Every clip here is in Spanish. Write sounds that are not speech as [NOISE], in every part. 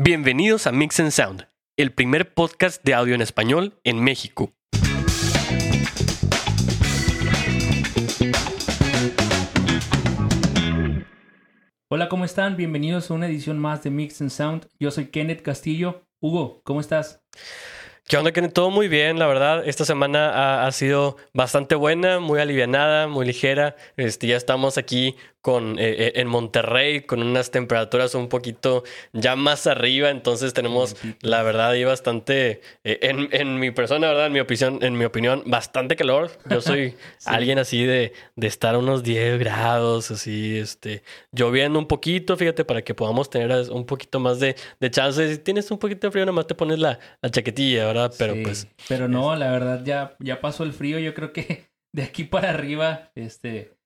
Bienvenidos a Mix and Sound, el primer podcast de audio en español en México. Hola, ¿cómo están? Bienvenidos a una edición más de Mix and Sound. Yo soy Kenneth Castillo. Hugo, ¿cómo estás? ¿Qué onda, Kenneth? Todo muy bien, la verdad. Esta semana ha, ha sido bastante buena, muy alivianada, muy ligera. Este, ya estamos aquí con, eh, eh, en Monterrey con unas temperaturas un poquito ya más arriba, entonces tenemos la verdad y bastante, eh, en, en, mi persona, verdad, en mi opinión, en mi opinión, bastante calor. Yo soy [LAUGHS] alguien así de, de estar a unos 10 grados, así, este, lloviendo un poquito, fíjate, para que podamos tener un poquito más de, de chance. Si tienes un poquito de frío, nomás te pones la, la chaquetilla, ¿verdad? Pero pues... Pero no, la verdad ya, ya pasó el frío, yo creo que [LAUGHS] de aquí para arriba, este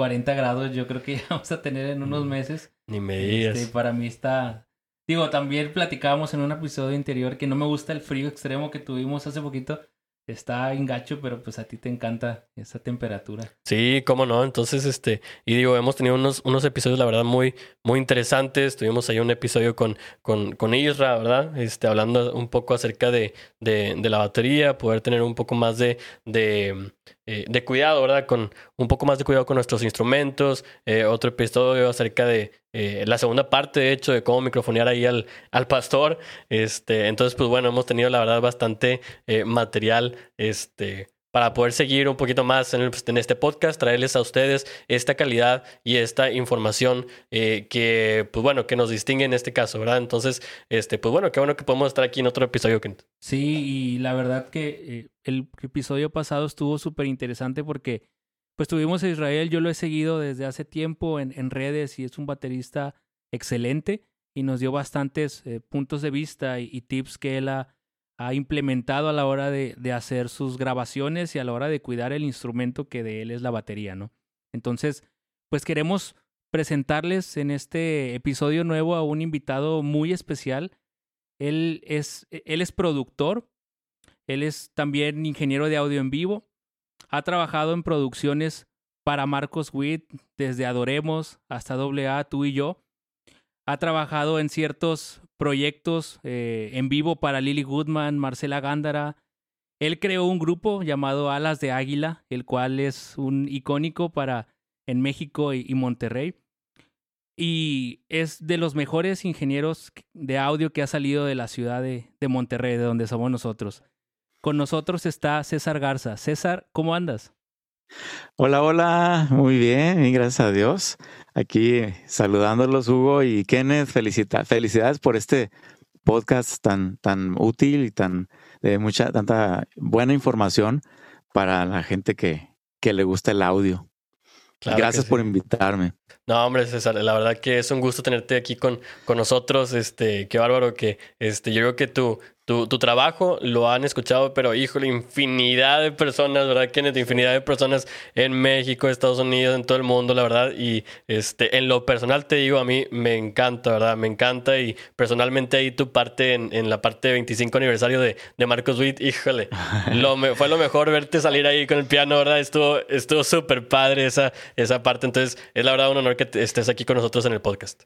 40 grados yo creo que [LAUGHS] ya vamos a tener en unos meses. Ni me digas. Este, para mí está... Digo, también platicábamos en un episodio anterior que no me gusta el frío extremo que tuvimos hace poquito. Está engacho, pero pues a ti te encanta esa temperatura. Sí, cómo no. Entonces, este, y digo, hemos tenido unos, unos episodios, la verdad, muy, muy interesantes. Tuvimos ahí un episodio con, con, con Isra, ¿verdad? Este, hablando un poco acerca de, de, de la batería, poder tener un poco más de, de eh, de cuidado, ¿verdad? Con un poco más de cuidado con nuestros instrumentos. Eh, otro episodio acerca de eh, la segunda parte, de hecho, de cómo microfonear ahí al, al pastor. Este, entonces, pues bueno, hemos tenido la verdad bastante material este, para poder seguir un poquito más en, en, este podcast, traerles a ustedes esta calidad y esta información eh, que, pues bueno, que nos distingue en este caso, ¿verdad? Entonces, este, pues bueno, qué bueno que podemos estar aquí en otro episodio. Sí, y la verdad que eh, el episodio pasado estuvo súper interesante porque, pues tuvimos a Israel, yo lo he seguido desde hace tiempo en, en redes y es un baterista excelente y nos dio bastantes eh, puntos de vista y, y tips que él ha ha implementado a la hora de, hacer sus grabaciones y a la hora de cuidar el instrumento que de él es la batería, ¿no? Entonces, pues queremos presentarles en este episodio nuevo a un invitado muy especial. Él es, él es productor, él es también ingeniero de audio en vivo, ha trabajado en producciones para Marcos Witt, desde Adoremos hasta AA, tú y yo. Ha trabajado en ciertos proyectos eh, en vivo para Lily Goodman, Marcela Gándara. Él creó un grupo llamado Alas de Águila, el cual es un icónico para en México y, Monterrey. Y es de los mejores ingenieros de audio que ha salido de la ciudad de, de Monterrey, de donde somos nosotros. Con nosotros está César Garza. César, ¿cómo andas? Hola, hola, muy bien, y gracias a Dios. Aquí saludándolos, Hugo y Kenneth, felicita, felicidades por este podcast tan, tan útil y tan de mucha, tanta buena información para la gente que, que le gusta el audio. Claro Gracias sí. por invitarme. No, hombre, César, la verdad que es un gusto tenerte aquí con, con nosotros. Este, qué bárbaro que este, yo creo que tu, tu, tu, trabajo lo han escuchado, pero híjole, infinidad de personas, ¿verdad, Kenneth? Infinidad de personas en México, Estados Unidos, en todo el mundo, la verdad. Y este, en lo personal te digo, a mí me encanta, ¿verdad? Me encanta. Y personalmente ahí tu parte, en, en la parte de 25 aniversario de, de Marcos Witt, híjole, lo me, fue lo mejor verte salir ahí con el piano, ¿verdad? Estuvo estuvo súper padre esa, esa parte. Entonces, es la verdad un honor que estés aquí con nosotros en el podcast.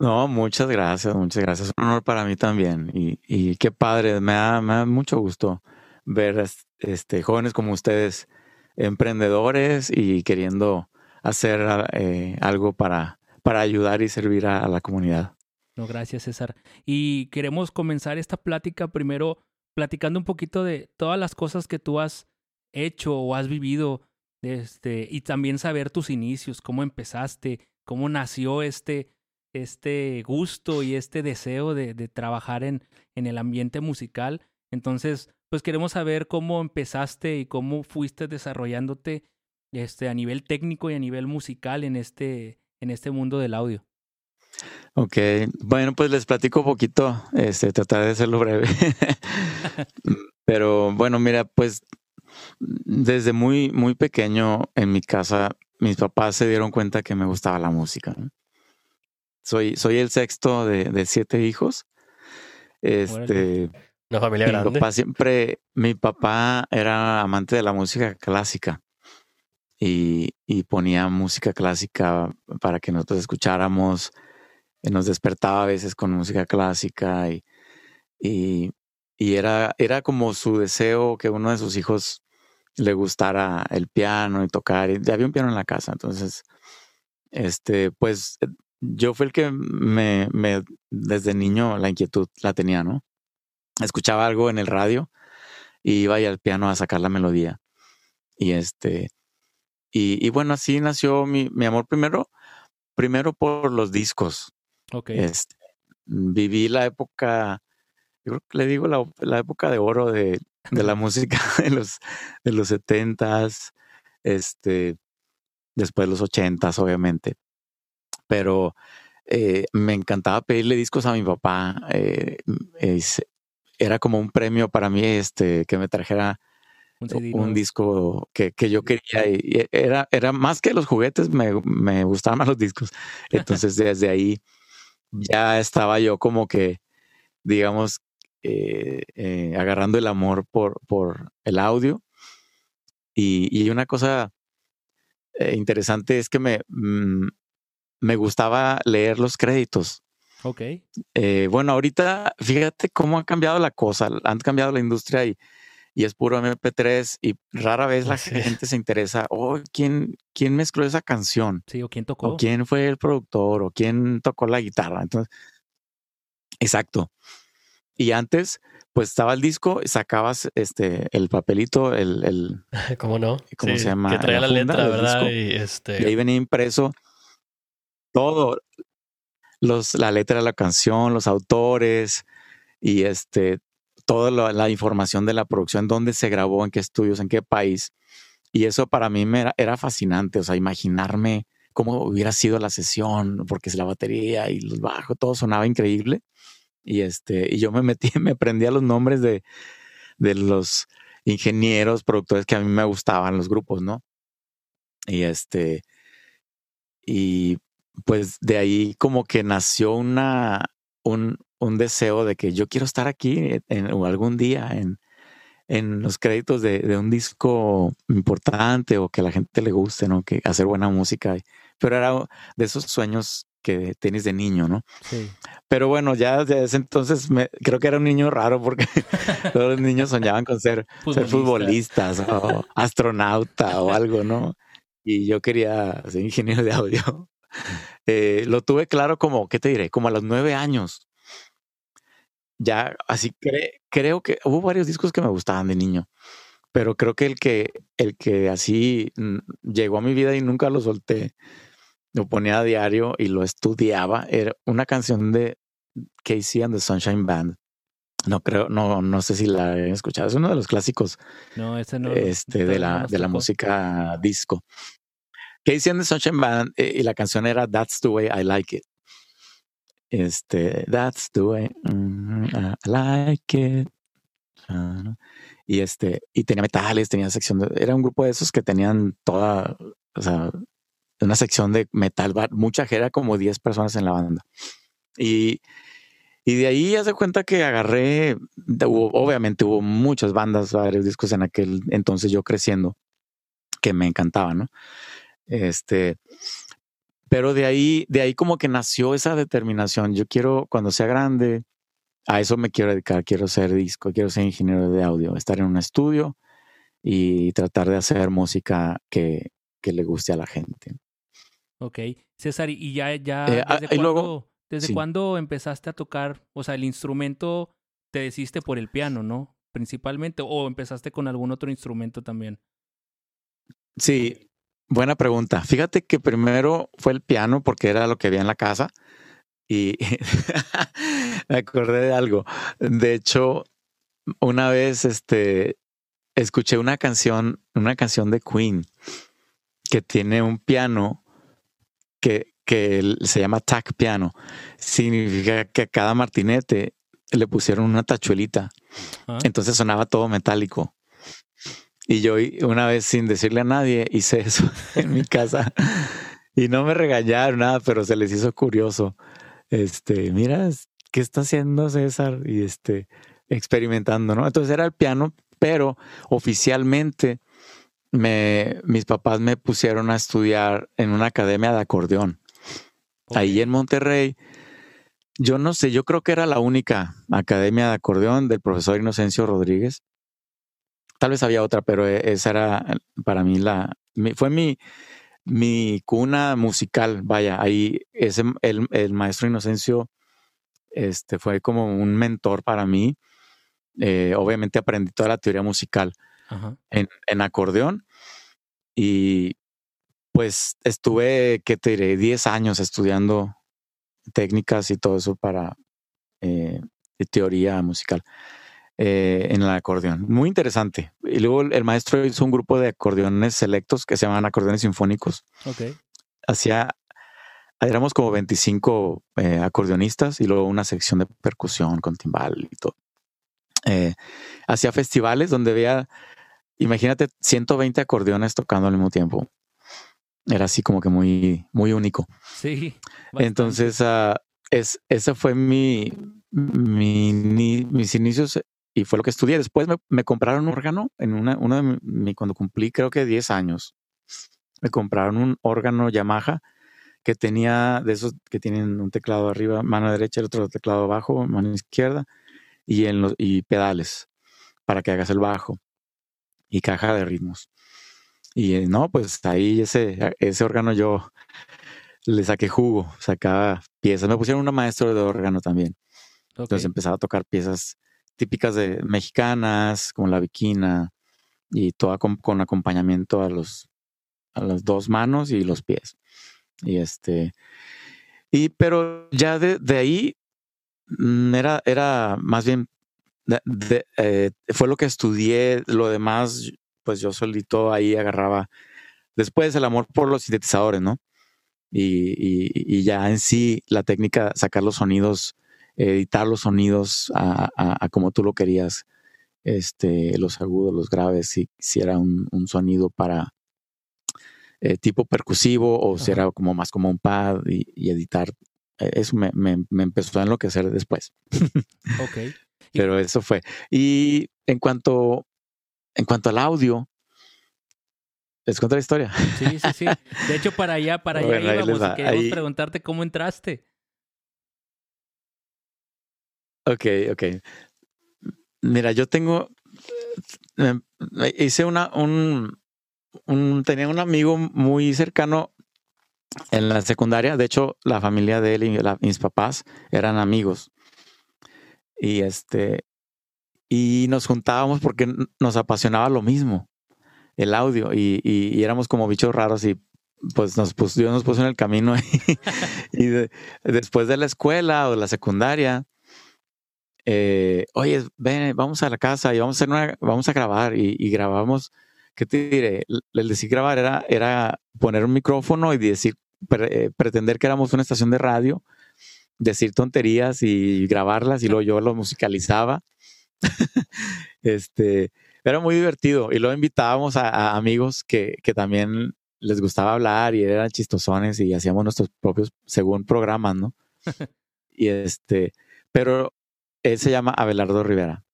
No, muchas gracias, muchas gracias. Es un honor para mí también. Y, y qué padre, me da, me da, mucho gusto ver este, jóvenes como ustedes, emprendedores y queriendo hacer eh, algo para, para ayudar y servir a, a la comunidad. No, gracias, César. Y queremos comenzar esta plática primero platicando un poquito de todas las cosas que tú has hecho o has vivido este, y también saber tus inicios, cómo empezaste, cómo nació este, este gusto y este deseo de, de trabajar en, en, el ambiente musical. Entonces, pues queremos saber cómo empezaste y cómo fuiste desarrollándote este, a nivel técnico y a nivel musical en este, en este mundo del audio. Ok, bueno, pues les platico un poquito, este, trataré de hacerlo breve. [LAUGHS] Pero bueno, mira, pues desde muy, muy pequeño en mi casa, mis papás se dieron cuenta que me gustaba la música. Soy, soy el sexto de, de siete hijos. Este, Una familia mi grande. Papá siempre, mi papá era amante de la música clásica y, y ponía música clásica para que nosotros escucháramos. nos despertaba a veces con música clásica y, y, y era, era como su deseo que uno de sus hijos le gustara el piano y tocar. Y había un piano en la casa, entonces, este, pues yo fui el que me, me, desde niño la inquietud la tenía, ¿no? Escuchaba algo en el radio y iba al piano a sacar la melodía. Y este, y, y bueno, así nació mi, mi, amor primero, primero por los discos. Ok. Este, viví la época, yo creo que le digo la, la época de oro de, de la música [LAUGHS] de los, de los 70s, este, después de los 80s, obviamente. Pero eh, me encantaba pedirle discos a mi papá. Eh, es, era como un premio para mí este, que me trajera Un, un disco que, que yo quería. Y era, era más que los juguetes, me, me gustaban más los discos. [LAUGHS] Entonces, desde ahí ya estaba yo como que, digamos, eh, eh, agarrando el amor por, por el audio. Y, y una cosa eh, interesante es que me, mm, me gustaba leer los créditos. Ok. Eh, bueno, ahorita fíjate cómo ha cambiado la cosa, han cambiado la industria y, y es puro MP3 y rara vez la Sí. gente se interesa, oh, ¿quién, quién mezcló esa canción? Sí, o quién tocó. ¿O quién fue el productor? ¿O quién tocó la guitarra? Entonces, exacto. Y antes, pues estaba el disco, sacabas este, el papelito, el, el, [LAUGHS] ¿Cómo no? ¿Cómo se llama? Que traía La letra, ¿verdad? disco. Y este. y ahí venía impreso todo, los, la letra de la canción, los autores y este, toda la, la información de la producción, dónde se grabó, en qué estudios, en qué país. Y eso para mí me era, era fascinante, o sea, imaginarme cómo hubiera sido la sesión, porque es la batería y los bajos, todo sonaba increíble. Y este, y yo me metí, [LAUGHS] me aprendía los nombres de, de los ingenieros, productores que a mí me gustaban los grupos, ¿no? Y este, y pues de ahí como que nació una, un, un deseo de que yo quiero estar aquí en, en- algún día en, en los créditos de, de un disco importante o que a la gente le guste, ¿no? Que hacer buena música. Pero era de esos sueños que tienes de niño, ¿no? Sí. Pero bueno, ya desde ese entonces me, creo que era un niño raro porque [LAUGHS] todos los niños soñaban con ser, ser Futbolista. futbolistas o astronauta o algo, ¿no? Y yo quería ser ingeniero de audio. [LAUGHS] Eh, lo tuve claro como, ¿qué te diré? Como a los nueve años. Ya, así cre- creo que hubo varios discos que me gustaban de niño, pero creo que el que, el que así mm, llegó a mi vida y nunca lo solté, lo ponía a diario y lo estudiaba, era una canción de Casey and the Sunshine Band. No creo, no, no sé si la he escuchado. Es uno de los clásicos No, ese no. este, de no la, de la música disco. Casey and the Sunshine Band eh, y la canción era That's the way I like it. Este, That's the way mm, I like it. Ah. Y este, y tenía metales, tenía sección de, era un grupo de esos que tenían toda, o sea, una sección de metal, va- mucha, era como 10 personas en la banda. Y, y de ahí haz de cuenta que agarré, hubo- obviamente hubo muchas bandas, varios discos en aquel entonces yo creciendo, que me encantaban, ¿no? Este, pero de ahí, de ahí como que nació esa determinación. Yo quiero, cuando sea grande, a eso me quiero dedicar, quiero ser disco, quiero ser ingeniero de audio, estar en un estudio y tratar de hacer música que, que le guste a la gente. Ok. César, y ya, ya, Eh, ah, ¿desde, y luego- cuándo, ¿desde sí. cuándo empezaste a tocar? O sea, el instrumento te decidiste por el piano, ¿no? Principalmente, o empezaste con algún otro instrumento también. Sí, buena pregunta. Fíjate que primero fue el piano porque era lo que había en la casa y [LAUGHS] me acordé de algo. De hecho, una vez este escuché una canción, una canción de Queen que tiene un piano que, se llama tack piano. Significa que a cada martinete le pusieron una tachuelita. Ah, Entonces sonaba todo metálico. Y yo una vez sin decirle a nadie hice eso [LAUGHS] en mi casa y no me regañaron nada, pero se les hizo curioso. Este, mira, ¿qué está haciendo César? Y este, experimentando, ¿no? Entonces era el piano, pero oficialmente me, mis papás me pusieron a estudiar en una academia de acordeón ahí en Monterrey, yo no sé, yo creo que era la única academia de acordeón del profesor Inocencio Rodríguez. Tal vez había otra, pero e, esa era para mí la, fue mi, mi cuna musical. Vaya, ahí ese, el, el maestro Inocencio este, fue como un mentor para mí. Eh, obviamente aprendí toda la teoría musical En, en, acordeón y pues estuve, ¿qué te diré? 10 años estudiando técnicas y todo eso para eh, teoría musical eh, en el acordeón. Muy interesante. Y luego el, maestro hizo un grupo de acordeones selectos que se llaman acordeones sinfónicos. Ok. Hacía, éramos como 25 eh, acordeonistas y luego una sección de percusión con timbal y todo. hacía festivales donde había, imagínate, 120 acordeones tocando al mismo tiempo era así como que muy, muy único. Sí. Entonces, uh, es, ese fue mi, mi, mis inicios y fue lo que estudié. Después me, compraron un órgano en una, uno de mi, cuando cumplí creo que 10 años. Me compraron un órgano Yamaha que tenía de esos que tienen un teclado arriba, mano derecha, el otro teclado abajo, mano izquierda y, en los, y pedales para que hagas el bajo y caja de ritmos. Y eh, no, pues ahí ese, ese órgano yo le saqué jugo, sacaba piezas. Me pusieron una maestra de órgano también. Entonces empezaba a tocar piezas típicas de mexicanas, como la viquina, y toda con, acompañamiento a los a las dos manos y los pies. Y este, y pero ya de, de ahí mm, era, era más bien, eh, fue lo que estudié, lo demás pues yo solito ahí agarraba después el amor por los sintetizadores, ¿no? Y, ya en sí la técnica, sacar los sonidos, editar los sonidos a, como tú lo querías, este, los agudos, los graves, si, si era un, sonido para eh, tipo percusivo o si era como más como un pad y, editar. Eh, eso me, me, empezó a enloquecer después. ok. Pero eso fue. Y en cuanto en cuanto al audio, les cuento la historia. Sí, sí, sí. [LAUGHS] De hecho, para allá, para allá íbamos y queríamos preguntarte cómo entraste. Ok, ok. Mira, yo tengo. Hice una. Un, un, tenía un amigo muy cercano en la secundaria. De hecho, la familia de él y mis papás eran amigos. Y este y nos juntábamos porque nos apasionaba lo mismo, el audio, y, éramos como bichos raros y pues nos puso, Dios nos puso en el camino [LAUGHS] y, después de la escuela o de la secundaria, eh, oye, ven, vamos a la casa y vamos a, hacer una, vamos a grabar y, grabamos, ¿qué te diré? El decir grabar era, era poner un micrófono y decir, eh, pretender que éramos una estación de radio, decir tonterías y grabarlas y luego yo lo musicalizaba [LAUGHS] este, era muy divertido y luego invitábamos a, amigos que, que, también les gustaba hablar y eran chistosones y hacíamos nuestros propios, según programas, ¿no? [LAUGHS] y este, pero él se llama Abelardo Rivera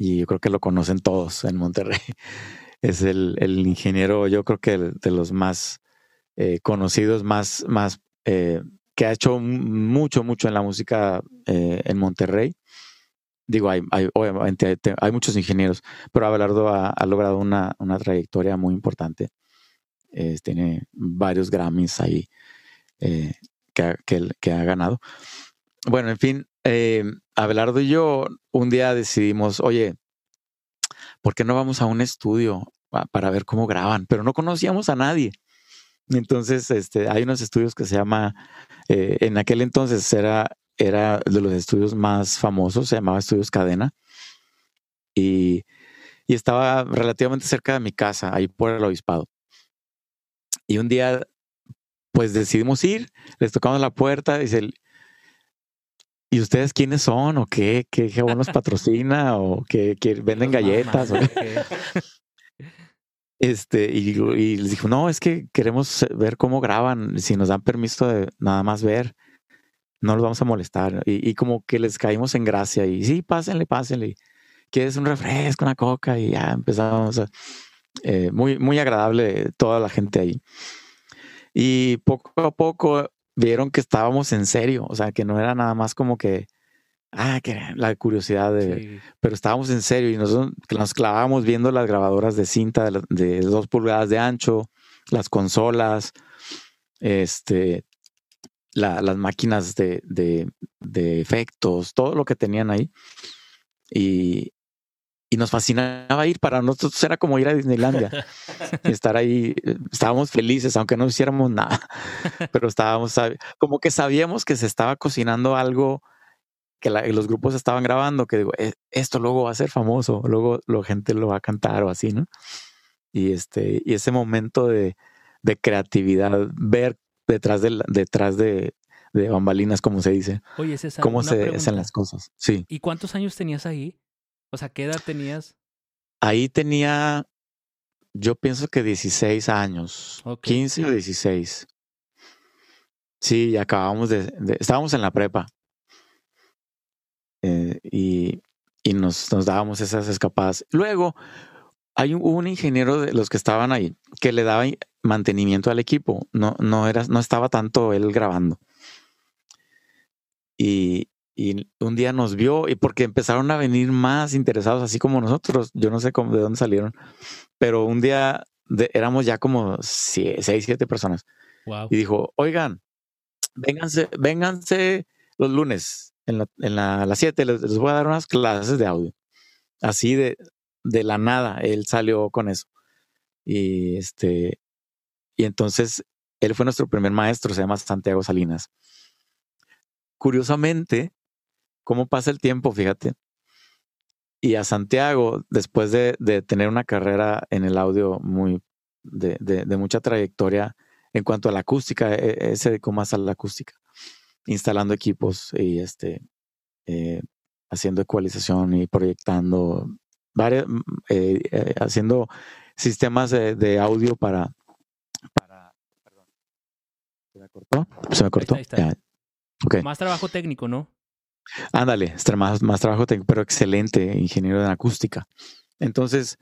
y yo creo que lo conocen todos en Monterrey. [LAUGHS] Es el, el ingeniero, yo creo que de los más eh, conocidos, más, más eh, que ha hecho mucho, mucho en la música eh, en Monterrey digo, hay, obviamente hay, muchos ingenieros, pero Abelardo ha, logrado una, trayectoria muy importante. tiene varios Grammys ahí eh, que, ha ganado. Bueno, en fin, eh, Abelardo y yo un día decidimos, oye, ¿por qué no vamos a un estudio para ver cómo graban? Pero no conocíamos a nadie. Entonces, este, hay unos estudios que se llama, eh, en aquel entonces era era de los estudios más famosos, se llamaba Estudios Cadena. Y, estaba relativamente cerca de mi casa, ahí por el obispado. Y un día, pues decidimos ir, les tocamos la puerta, dice, ¿y ustedes quiénes son? ¿O qué? ¿Qué, qué [LAUGHS] nos patrocina? ¿O qué, venden galletas? [LAUGHS] Este, y, les dijo, no, es que queremos ver cómo graban, si nos dan permiso de nada más ver no los vamos a molestar. Y, como que les caímos en gracia y sí, pásenle, pásenle. ¿Quieres un refresco, una coca? Y ya empezamos. Eh, muy, muy agradable toda la gente ahí. Y poco a poco vieron que estábamos en serio, o sea, que no era nada más como que, ah, que la curiosidad de, pero estábamos en serio y nosotros nos clavábamos viendo las grabadoras de cinta de, dos pulgadas de ancho, las consolas, este, las máquinas de, de, efectos, todo lo que tenían ahí. Y, y nos fascinaba ir. Para nosotros era como ir a Disneylandia. [LAUGHS] estar ahí, eh, estábamos felices, aunque no hiciéramos nada. [LAUGHS] Pero estábamos, como que sabíamos que se estaba cocinando algo que los grupos estaban grabando, que digo, e, esto luego va a ser famoso, luego la gente lo va a cantar o así, ¿no? Y este, y ese momento de, de creatividad, ver detrás de, detrás de, de bambalinas, como se dice. Oye, César, cómo se hacen las cosas. Sí. ¿Y cuántos años tenías ahí? O sea, ¿qué edad tenías? Ahí tenía, yo pienso que 16 años, 15 o 16. Sí, acabamos de, estábamos en la prepa. Eh, y, y nos, nos, dábamos esas escapadas. Luego, hay un, un, ingeniero de los que estaban ahí que le daba mantenimiento al equipo. No, no, era, no estaba tanto él grabando. Y, y un día nos vio y porque empezaron a venir más interesados, así como nosotros. Yo no sé cómo, de dónde salieron, pero un día éramos ya como seis, siete personas. Y dijo, oigan, vénganse, vénganse los lunes en, la, en la, las siete, les, les, voy a dar unas clases de audio. Así de, de la nada, él salió con eso. Y este, y entonces él fue nuestro primer maestro, se llama Santiago Salinas. Curiosamente, cómo pasa el tiempo, fíjate. Y a Santiago, después de, tener una carrera en el audio muy de, mucha trayectoria en cuanto a la acústica, e, e, se dedicó más a la acústica, instalando equipos y este, eh, haciendo ecualización y proyectando, varias, mm, eh, eh, haciendo sistemas de, audio para, para, perdón, ¿se me cortó? ¿Se me cortó? Más trabajo técnico, ¿no? Ándale, más, más trabajo técnico, pero excelente ingeniero en acústica. Entonces,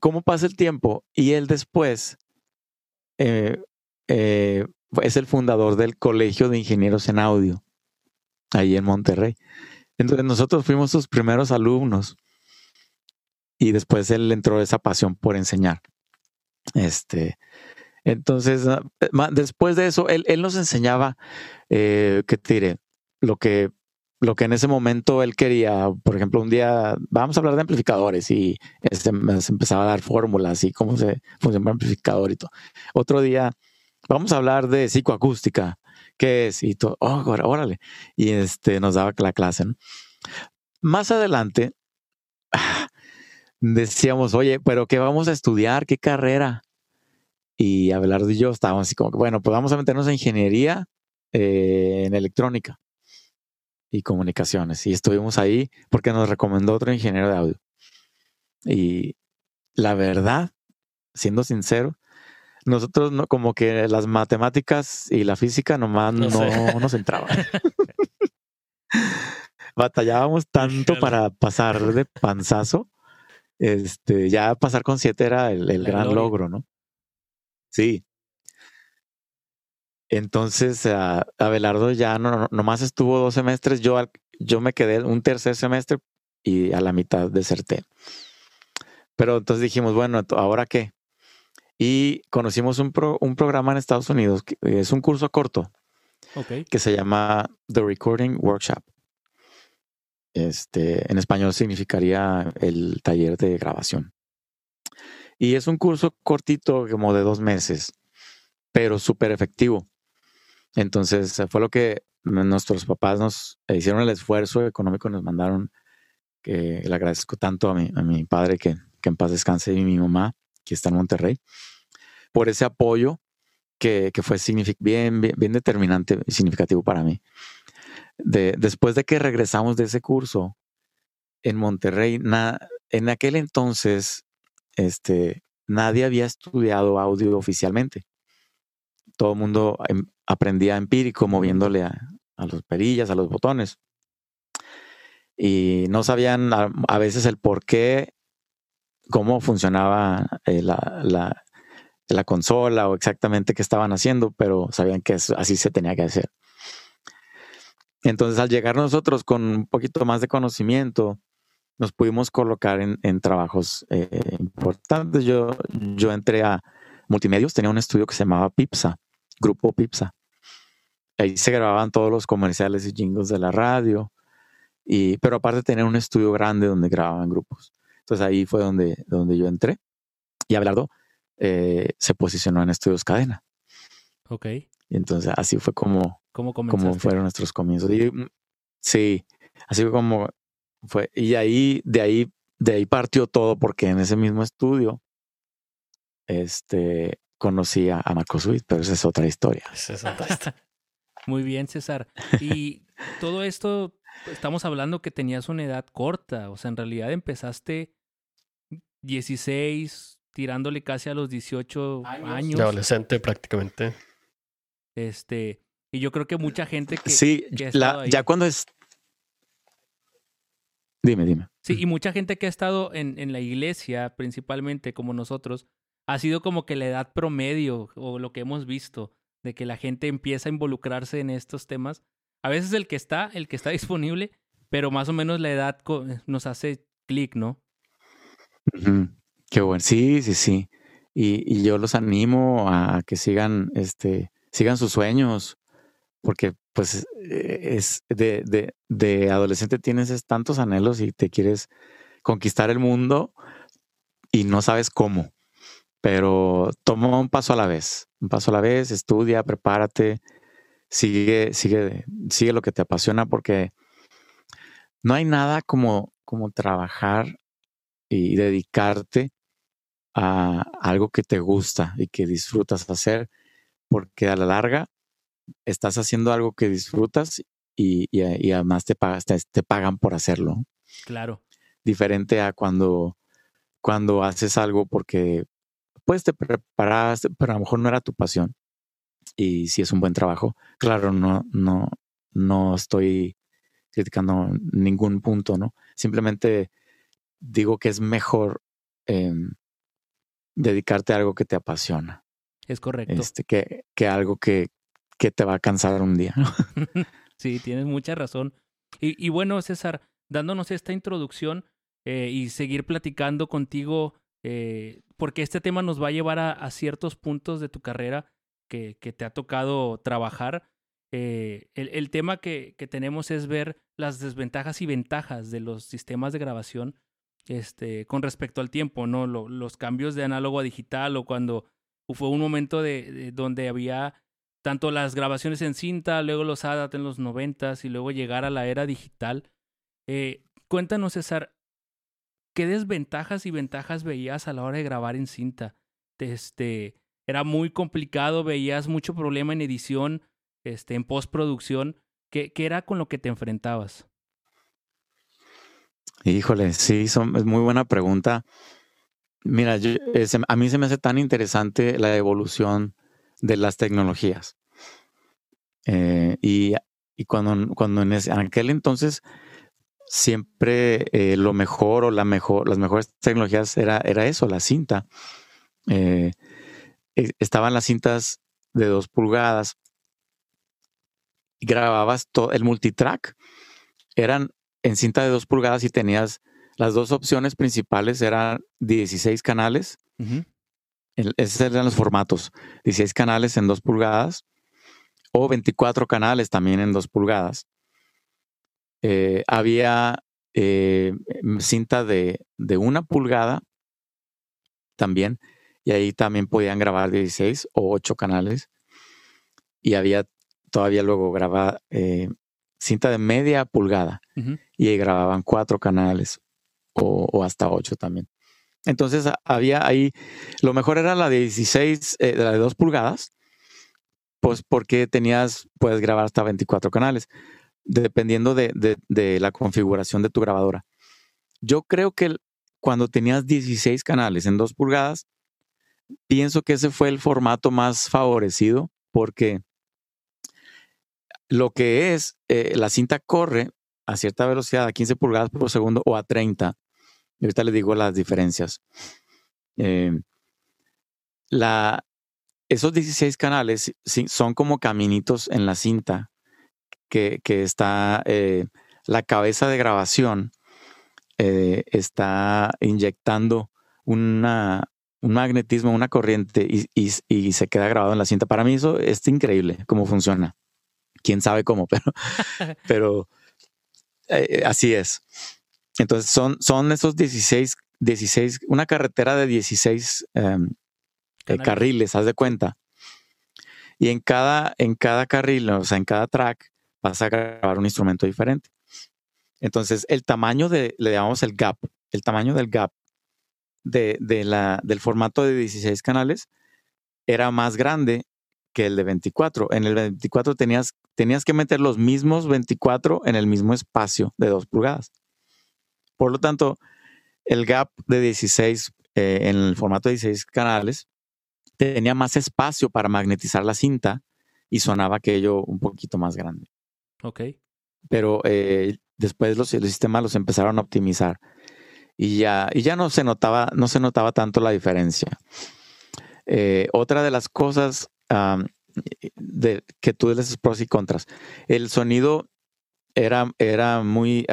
¿cómo pasa el tiempo? Y él después eh, eh, es el fundador del Colegio de Ingenieros en Audio, ahí en Monterrey. Entonces, nosotros fuimos sus primeros alumnos y después él entró esa pasión por enseñar. Este, entonces, ah, después de eso, él, nos enseñaba, eh, ¿qué te diré? Lo que lo que en ese momento él quería, por ejemplo, un día vamos a hablar de amplificadores y este, se empezaba a dar fórmulas y cómo se funciona un amplificador y todo. Otro día vamos a hablar de psicoacústica, qué es y todo, oh, órale. Y este nos daba la clase. Más adelante [SIGHS] decíamos, oye, pero ¿qué vamos a estudiar? ¿Qué carrera? Y Abelardo y yo estábamos así como, bueno, pues vamos a meternos en ingeniería eh, en electrónica y comunicaciones. Y estuvimos ahí porque nos recomendó otro ingeniero de audio. Y la verdad, siendo sincero, nosotros no, como que las matemáticas y la física nomás no, [LAUGHS] nos entraban. [LAUGHS] Batallábamos tanto para pasar de panzazo. Este, ya pasar con siete era el, gran logro, ¿no? Sí. Entonces, Abelardo ya no, nomás estuvo dos semestres, yo, yo me quedé un tercer semestre y a la mitad deserté. Pero entonces dijimos, bueno, ¿ahora qué? Y conocimos un, un programa en Estados Unidos, que es un curso corto, que se llama The Recording Workshop. Este, en español significaría el taller de grabación. Y es un curso cortito, como de dos meses, pero súper efectivo. Entonces fue lo que nuestros papás nos hicieron el esfuerzo económico, nos mandaron, que le agradezco tanto a mi, a mi padre que, que en paz descanse y mi mamá, que está en Monterrey, por ese apoyo que, fue bien, bien, determinante y significativo para mí. De, después de que regresamos de ese curso en Monterrey, en aquel entonces este, nadie había estudiado audio oficialmente. Todo el mundo em, aprendía empírico moviéndole a, los perillas, a los botones. Y no sabían a, veces el por qué, cómo funcionaba eh, la, la consola o exactamente qué estaban haciendo, pero sabían que así se tenía que hacer. Entonces, al llegar nosotros con un poquito más de conocimiento, nos pudimos colocar en, trabajos eh, importantes. Yo, entré a multimedios, tenía un estudio que se llamaba Pipsa, Grupo Pipsa. Ahí se grababan todos los comerciales y jingles de la radio. Pero aparte tenía un estudio grande donde grababan grupos. Entonces ahí fue donde, donde yo entré. Y Abelardo eh, se posicionó en estudios cadena. Ok. Y entonces así fue como, como fueron nuestros comienzos. Mm, sí, así fue como fue. Y ahí, de ahí, de ahí partió todo, porque en ese mismo estudio, este, conocí a Marco Sweet, pero esa es otra historia. Esa es otra historia. [LAUGHS] Muy bien, César. Y todo esto, estamos hablando que tenías una edad corta, o sea, en realidad empezaste 16, tirándole casi a los 18 años. De adolescente prácticamente. Este, y yo creo que mucha gente que... Sí, ya cuando es... Dime, dime. Sí, y mucha gente que ha estado en, en la iglesia, principalmente como nosotros, ha sido como que la edad promedio o lo que hemos visto de que la gente empieza a involucrarse en estos temas. A veces el que está, el que está [LAUGHS] disponible, pero más o menos la edad nos hace clic, ¿no? Qué bueno. Sí, sí, sí. Y, y, yo los animo a que sigan, este, sigan sus sueños, porque pues e, es de, de, de adolescente tienes tantos anhelos y te quieres conquistar el mundo y no sabes cómo. Pero toma un paso a la vez, un paso a la vez, estudia, prepárate, sigue, sigue, sigue lo que te apasiona porque no hay nada como, como trabajar y dedicarte a algo que te gusta y que disfrutas hacer, porque a la larga estás haciendo algo que disfrutas y, y, además te, pagas, te, pagan por hacerlo. Claro. Diferente a cuando, cuando haces algo porque pues te preparaste, pero a lo mejor no era tu pasión. Y si es un buen trabajo, claro, no, no, no estoy criticando ningún punto, ¿no? Simplemente digo que es mejor em, dedicarte a algo que te apasiona. Es correcto. Este, que, que algo que, que te va a cansar un día. [LAUGHS] sí, tienes mucha razón. Y, y, bueno, César, dándonos esta introducción eh, y seguir platicando contigo eh, porque este tema nos va a llevar a, ciertos puntos de tu carrera que, que te ha tocado trabajar. Eh, el, el, tema que, que, tenemos es ver las desventajas y ventajas de los sistemas de grabación este, con respecto al tiempo, ¿no? los cambios de análogo a digital o cuando fue un momento de, donde había tanto las grabaciones en cinta, luego los ADAT en los noventas y luego llegar a la era digital. Eh, cuéntanos, César, ¿qué desventajas y ventajas veías a la hora de grabar en cinta? Este, era muy complicado, veías mucho problema en edición, este, en postproducción. ¿Qué, ¿Qué era con lo que te enfrentabas? Híjole, sí, es muy buena pregunta. Mira, a mí se me hace tan interesante la evolución de las tecnologías. Eh, y, cuando, cuando en, aquel entonces siempre eh, lo mejor o las mejores tecnologías era, eso, la cinta. Eh, estaban las cintas de dos pulgadas grababas todo el multitrack. Eran en cinta de dos pulgadas y tenías las dos opciones principales eran 16 canales. esos eran los formatos. 16 canales en dos pulgadas o 24 canales también en dos pulgadas. Eh, había eh, cinta de, de, una pulgada también, y ahí también podían grabar 16 o 8 canales. Y había todavía luego grabada eh, cinta de media pulgada y grababan cuatro canales o, hasta ocho también. Entonces había ahí, lo mejor era la de 16, eh, la de 2 pulgadas, pues porque tenías, puedes grabar hasta 24 canales, dependiendo de, de, la configuración de tu grabadora. Yo creo que cuando tenías 16 canales en 2 pulgadas, pienso que ese fue el formato más favorecido porque lo que es, eh, la cinta corre a cierta velocidad, a 15 pulgadas por segundo o a 30. Y ahorita les digo las diferencias. Eh, la, esos 16 canales son como caminitos en la cinta que, está eh, la cabeza de grabación, eh, está inyectando una, un magnetismo, una corriente y, se queda grabado en la cinta. Para mí eso es increíble cómo funciona. Quién sabe cómo, [LAUGHS] pero eh, así es. Entonces son, son esos 16, 16, una carretera de 16 em, eh, carriles, haz de cuenta. Y en cada, en cada carril, o sea, en cada track, vas a grabar un instrumento diferente. Entonces, el tamaño de, le llamamos el gap, el tamaño del gap de, la, del formato de 16 canales era más grande que el de 24. En el 24 tenías, tenías que meter los mismos 24 en el mismo espacio de 2 pulgadas. Por lo tanto, el gap de 16 eh, en el formato de 16 canales tenía más espacio para magnetizar la cinta y sonaba aquello un poquito más grande. Ok. Pero eh, después los, los, sistemas los empezaron a optimizar y ya, y ya no se notaba, no se notaba tanto la diferencia. Eh, otra de las cosas de, que tú les pros y contras. El sonido era, era muy,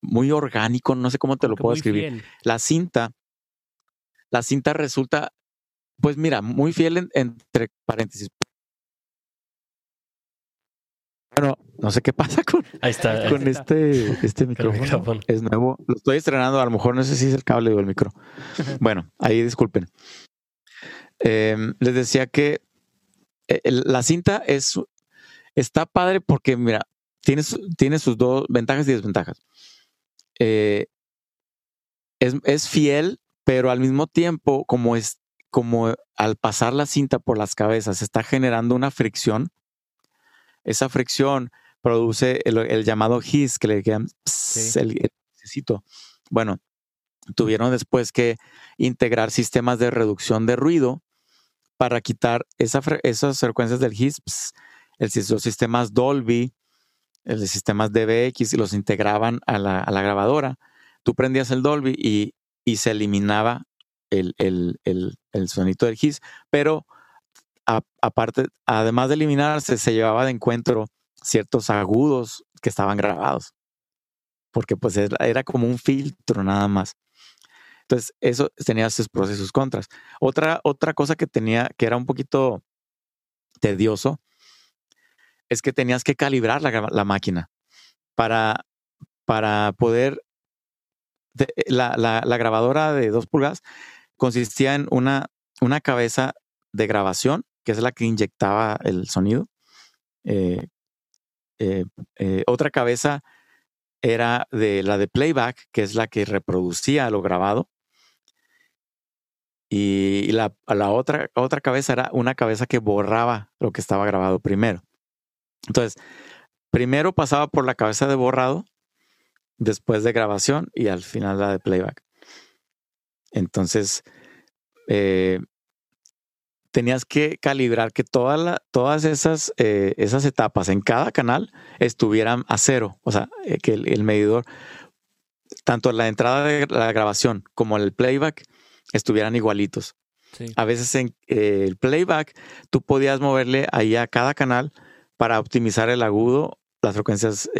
muy orgánico, no sé cómo te lo puedo escribir. La cinta, la cinta resulta, pues mira, muy fiel entre paréntesis. Bueno, no sé qué pasa [LAUGHS] con, con este, este micrófono. Es nuevo. Lo estoy estrenando, a lo mejor no sé si es el cable o el micro. [LAUGHS] bueno, ahí disculpen. Em, les decía que eh, la cinta es está padre porque, mira, tiene, tiene sus dos ventajas y desventajas. Eh, es, es, fiel, pero al mismo tiempo, como es como al pasar la cinta por las cabezas, está generando una fricción. Esa fricción produce el, llamado hiss, que le llaman el, necesito. Bueno, tuvieron después que integrar sistemas de reducción de ruido para quitar esas frecuencias del hiss, los sistemas Dolby, los sistemas DBX, y los integraban a la, grabadora. Tú prendías el Dolby y, se eliminaba el, el, el, sonido del hiss, pero aparte, además de eliminarse, se llevaba de encuentro ciertos agudos que estaban grabados, porque pues era como un filtro nada más. Entonces, eso tenía sus sus contras. Otra, otra cosa que tenía, que era un poquito tedioso, es que tenías que calibrar la, máquina para, para poder... la, la, grabadora de dos pulgadas consistía en una, una cabeza de grabación, que es la que inyectaba el sonido, eh, eh, eh, otra cabeza era de la de playback, que es la que reproducía lo grabado. Y la, la otra, otra cabeza era una cabeza que borraba lo que estaba grabado primero. Entonces, primero pasaba por la cabeza de borrado, después de grabación y al final la de playback. Entonces, eh, tenías que calibrar que todas esas, eh, esas etapas en cada canal estuvieran a cero. O sea, eh, que el, medidor, tanto la entrada de la grabación como el playback, estuvieran igualitos. A veces en eh, el playback tú podías moverle ahí a cada canal para optimizar el agudo, las frecuencias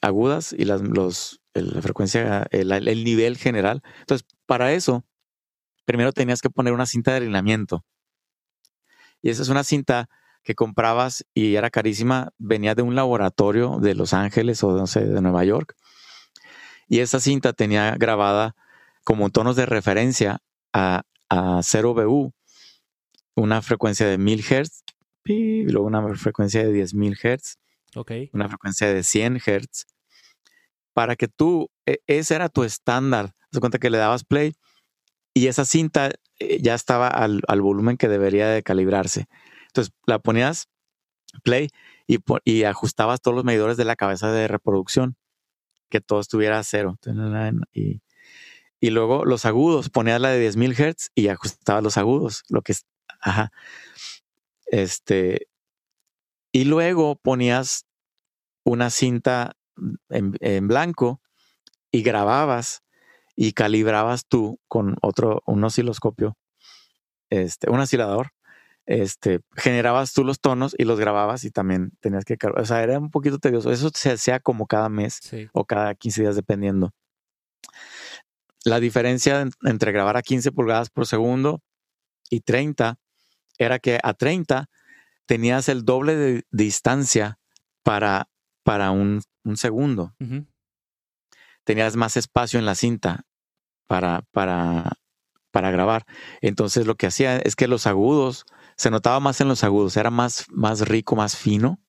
agudas y las, los, la frecuencia, el, el nivel general. Entonces, para eso, primero tenías que poner una cinta de alineamiento y esa es una cinta que comprabas y era carísima, venía de un laboratorio de Los Ángeles o no sé, de Nueva York. Y esa cinta tenía grabada como tonos de referencia a, a 0BU, una frecuencia de 1000 Hz, y luego una frecuencia de 10.000 Hz, okay. una frecuencia de 100 Hz, para que tú, e, ese era tu estándar. Se cuenta que le dabas play y esa cinta eh, ya estaba al, volumen que debería de calibrarse. Entonces la ponías play y, y, ajustabas todos los medidores de la cabeza de reproducción, que todo estuviera a cero. Y, y luego los agudos, ponías la de 10.000 Hz y ajustabas los agudos, lo que es, ajá. Este, y luego ponías una cinta en, en blanco y grababas y calibrabas tú con otro, un osciloscopio este, un oscilador, este, generabas tú los tonos y los grababas y también tenías que, o sea, era un poquito tedioso. Eso se hacía como cada mes o cada 15 días dependiendo. La diferencia entre grabar a 15 pulgadas por segundo y 30 era que a 30 tenías el doble de distancia para, para un, segundo. Tenías más espacio en la cinta para, para, para grabar. Entonces lo que hacía es que los agudos, se notaba más en los agudos, era más, más rico, más fino.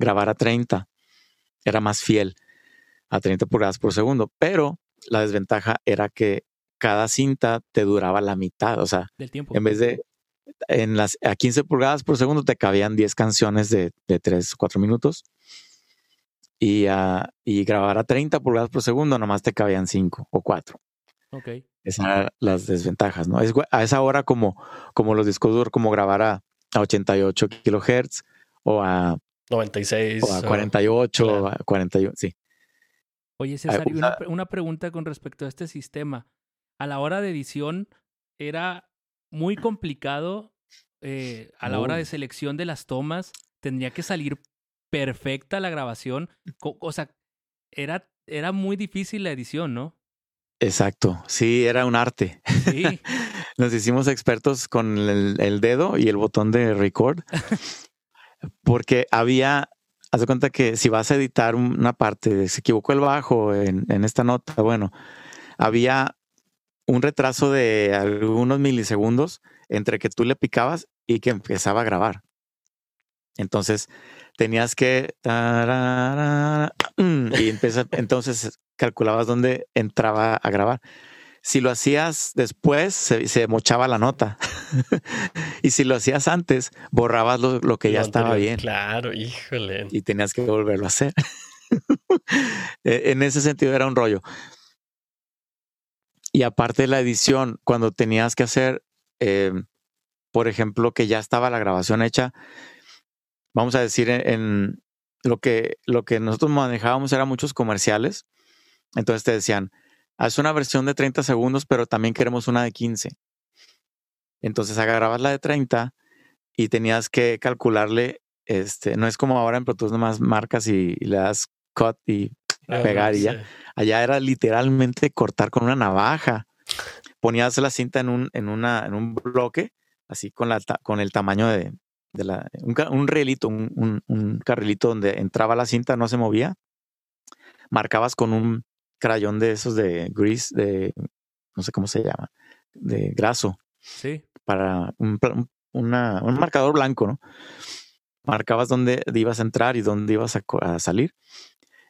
Grabar a 30 era más fiel a 30 pulgadas por segundo, pero la desventaja era que cada cinta te duraba la mitad, o sea, del tiempo. En vez de en las a 15 pulgadas por segundo te cabían 10 canciones de, de 3 4 minutos. Y, a, y grabar a 30 pulgadas por segundo nomás te cabían 5 o 4. Ok. Esas eran las desventajas, ¿no? Es, a esa hora como, como los discos duros, como grabar a, 88 kilohertz o a 96 o a 48 o a 41, sí. Oye, César, una, una, pregunta con respecto a este sistema. A la hora de edición, ¿era muy complicado eh, a la hora de selección de las tomas? ¿Tendría que salir perfecta la grabación? O sea, era, era muy difícil la edición, ¿no? Exacto, sí, era un arte. Sí. [LAUGHS] Nos hicimos expertos con el, dedo y el botón de record, [LAUGHS] porque había haz de cuenta que si vas a editar una parte, se equivocó el bajo en, esta nota, bueno, había un retraso de algunos milisegundos entre que tú le picabas y que empezaba a grabar. Entonces tenías que y empieza, entonces calculabas dónde entraba a grabar. Si lo hacías después, se, mochaba la nota. [LAUGHS] y si lo hacías antes, borrabas lo, que ya estaba bien. Claro, híjole. Y tenías que volverlo a hacer. [LAUGHS] E, en ese sentido era un rollo. Y aparte de la edición, cuando tenías que hacer, em, por ejemplo, que ya estaba la grabación hecha, vamos a decir, en, lo, que, lo que nosotros manejábamos eran muchos comerciales. Entonces te decían, haz una versión de 30 segundos, pero también queremos una de 15. Entonces agarrabas la de 30 y tenías que calcularle, este, no es como ahora en Pro Tools nomás marcas y, le das cut y ah, pegar y ya. Allá era literalmente cortar con una navaja. Ponías la cinta en un, en una, en un bloque, así con, la, con el tamaño de, la, un, un rielito, un, un carrilito donde entraba la cinta, no se movía. Marcabas con un, crayón de esos de grease, de no sé cómo se llama, de graso. Sí. Para un, un marcador blanco, ¿no? Marcabas dónde ibas a entrar y dónde ibas a, salir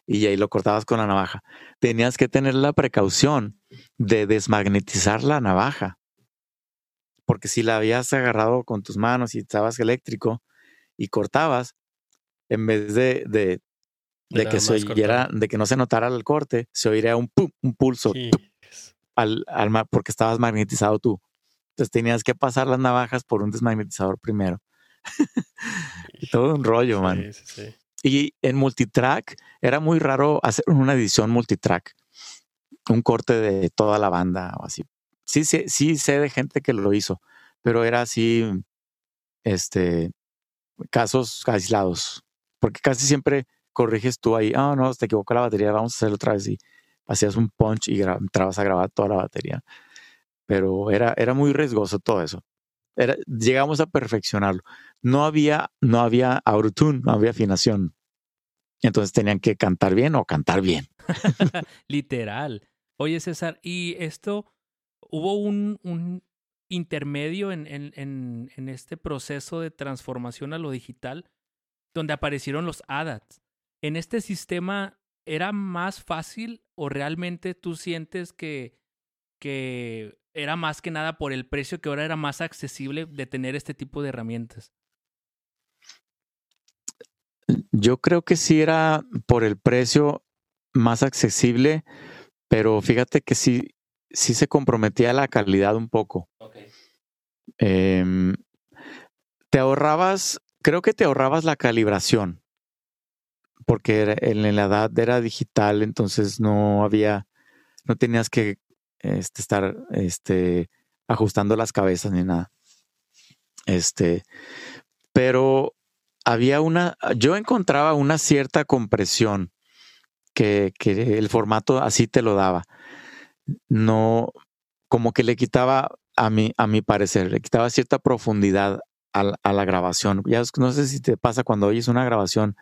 y ahí lo cortabas con la navaja. Tenías que tener la precaución de desmagnetizar la navaja. Porque si la habías agarrado con tus manos y estabas eléctrico y cortabas, en vez de, de de, que se oyera, de que no se notara el corte, se oiría un pum, un pulso al, al, porque estabas magnetizado tú. Entonces tenías que pasar las navajas por un desmagnetizador primero. [LAUGHS] Todo un rollo, man. Y en multitrack era muy raro hacer una edición multitrack. Un corte de toda la banda o así. Sí, sí, sí sé de gente que lo hizo, pero era así, este, casos aislados. Porque casi siempre corriges tú ahí, ah, no, te equivocó la batería, vamos a hacerlo otra vez y hacías un punch y entrabas a grabar toda la batería. Pero era, era muy riesgoso todo eso. Llegamos a perfeccionarlo. No había, no había autotune, no había afinación. Entonces tenían que cantar bien o cantar bien. [LAUGHS] Literal. Oye, César, ¿y esto hubo un, un intermedio en, en, en, este proceso de transformación a lo digital donde aparecieron los ADATs? En este sistema era más fácil o realmente tú sientes que, que era más que nada por el precio que ahora era más accesible de tener este tipo de herramientas? Yo creo que sí era por el precio más accesible, pero fíjate que sí, sí se comprometía la calidad un poco. Em, te ahorrabas, creo que te ahorrabas la calibración porque en la edad era digital, entonces no había, no tenías que este, estar este, ajustando las cabezas ni nada. Este, pero había una, yo encontraba una cierta compresión que, que el formato así te lo daba. No, como que le quitaba, a mi, a mi parecer, le quitaba cierta profundidad a la grabación. Ya no sé si te pasa cuando oyes una grabación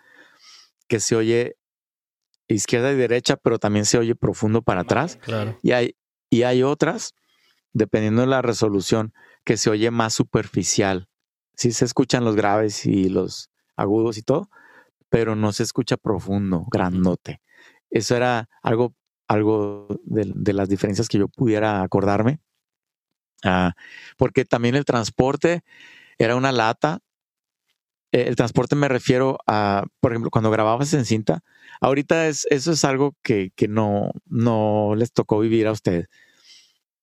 que se oye izquierda y derecha, pero también se oye profundo para atrás. Claro. Y hay, y hay otras, dependiendo de la resolución, que se oye más superficial. Sí se escuchan los graves y los agudos y todo, pero no se escucha profundo, grandote. Eso era algo, algo de, de las diferencias que yo pudiera acordarme. Ah, porque también el transporte era una lata. Eh, El transporte me refiero a, por ejemplo, cuando grababas en cinta, ahorita es, eso es algo que, que no, no les tocó vivir a ustedes.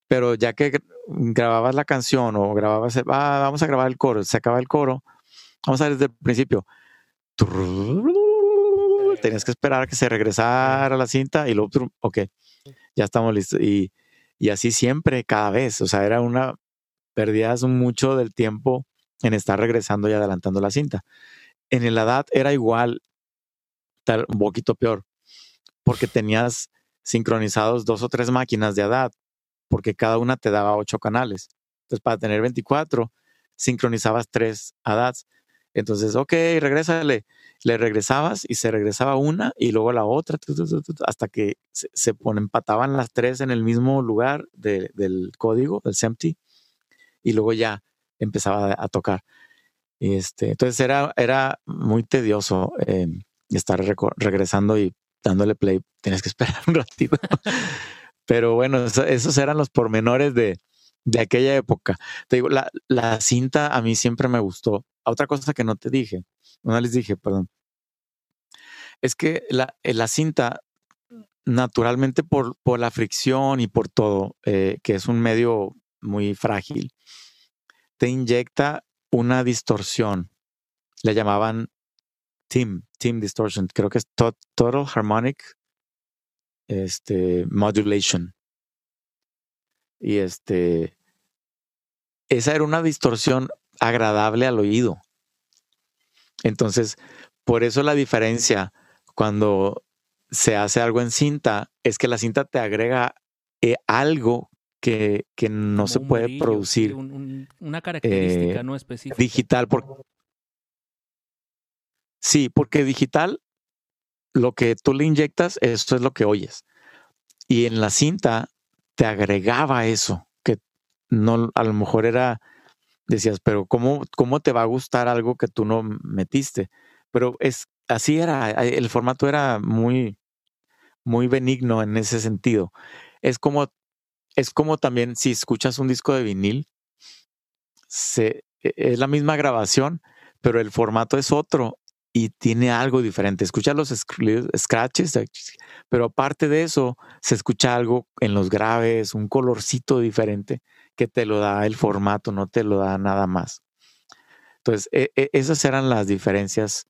Pero ya que gr- grababas la canción o grababas, ah, vamos a grabar el coro, se acaba el coro, vamos a ver desde el principio. Tenías que esperar a que se regresara la cinta y luego, ok, ya estamos listos. Y, y así siempre, cada vez. O sea, era una, perdías mucho del tiempo en estar regresando y adelantando la cinta. En el ADAT era igual, tal, un poquito peor, porque tenías sincronizados dos o tres máquinas de ADAT, porque cada una te daba ocho canales. Entonces, para tener 24, sincronizabas tres ADATs. Entonces, ok, regrésale. Le regresabas y se regresaba una y luego la otra, hasta que se, empataban las tres en el mismo lugar de- del código, del SEMTI, y luego ya empezaba a, tocar. Y Este, entonces era, era muy tedioso eh, estar regresando y dándole play. Tienes que esperar [LAUGHS] un ratito. Pero bueno, eso- esos eran los pormenores de, de aquella época. Te digo, la, la cinta a mí siempre me gustó. Otra cosa que no te dije, no les dije, perdón, es que la, eh, la cinta, naturalmente por, por la fricción y por todo, eh, que es un medio muy frágil, te inyecta una distorsión. Le llamaban TIM, TIM Distortion. Creo que es to- Total Harmonic este, Modulation. Y este, esa era una distorsión agradable al oído. Entonces, por eso la diferencia cuando se hace algo en cinta es que la cinta te agrega eh, algo que, que no se puede brillo, producir un- un- una característica eh, no específica. digital. Por... Sí, porque digital, lo que tú le inyectas, eso es lo que oyes. Y en la cinta te agregaba eso, que no, a lo mejor era, decías, pero ¿cómo, cómo te va a gustar algo que tú no metiste? Pero es así era, eh, el formato era muy, muy benigno en ese sentido. Es como, es como también si escuchas un disco de vinil, se, e- es la misma grabación, pero el formato es otro y tiene algo diferente. Escuchas los scr- scratches, pero aparte de eso, se escucha algo en los graves, un colorcito diferente que te lo da el formato, no te lo da nada más. Entonces, e- e- esas eran las diferencias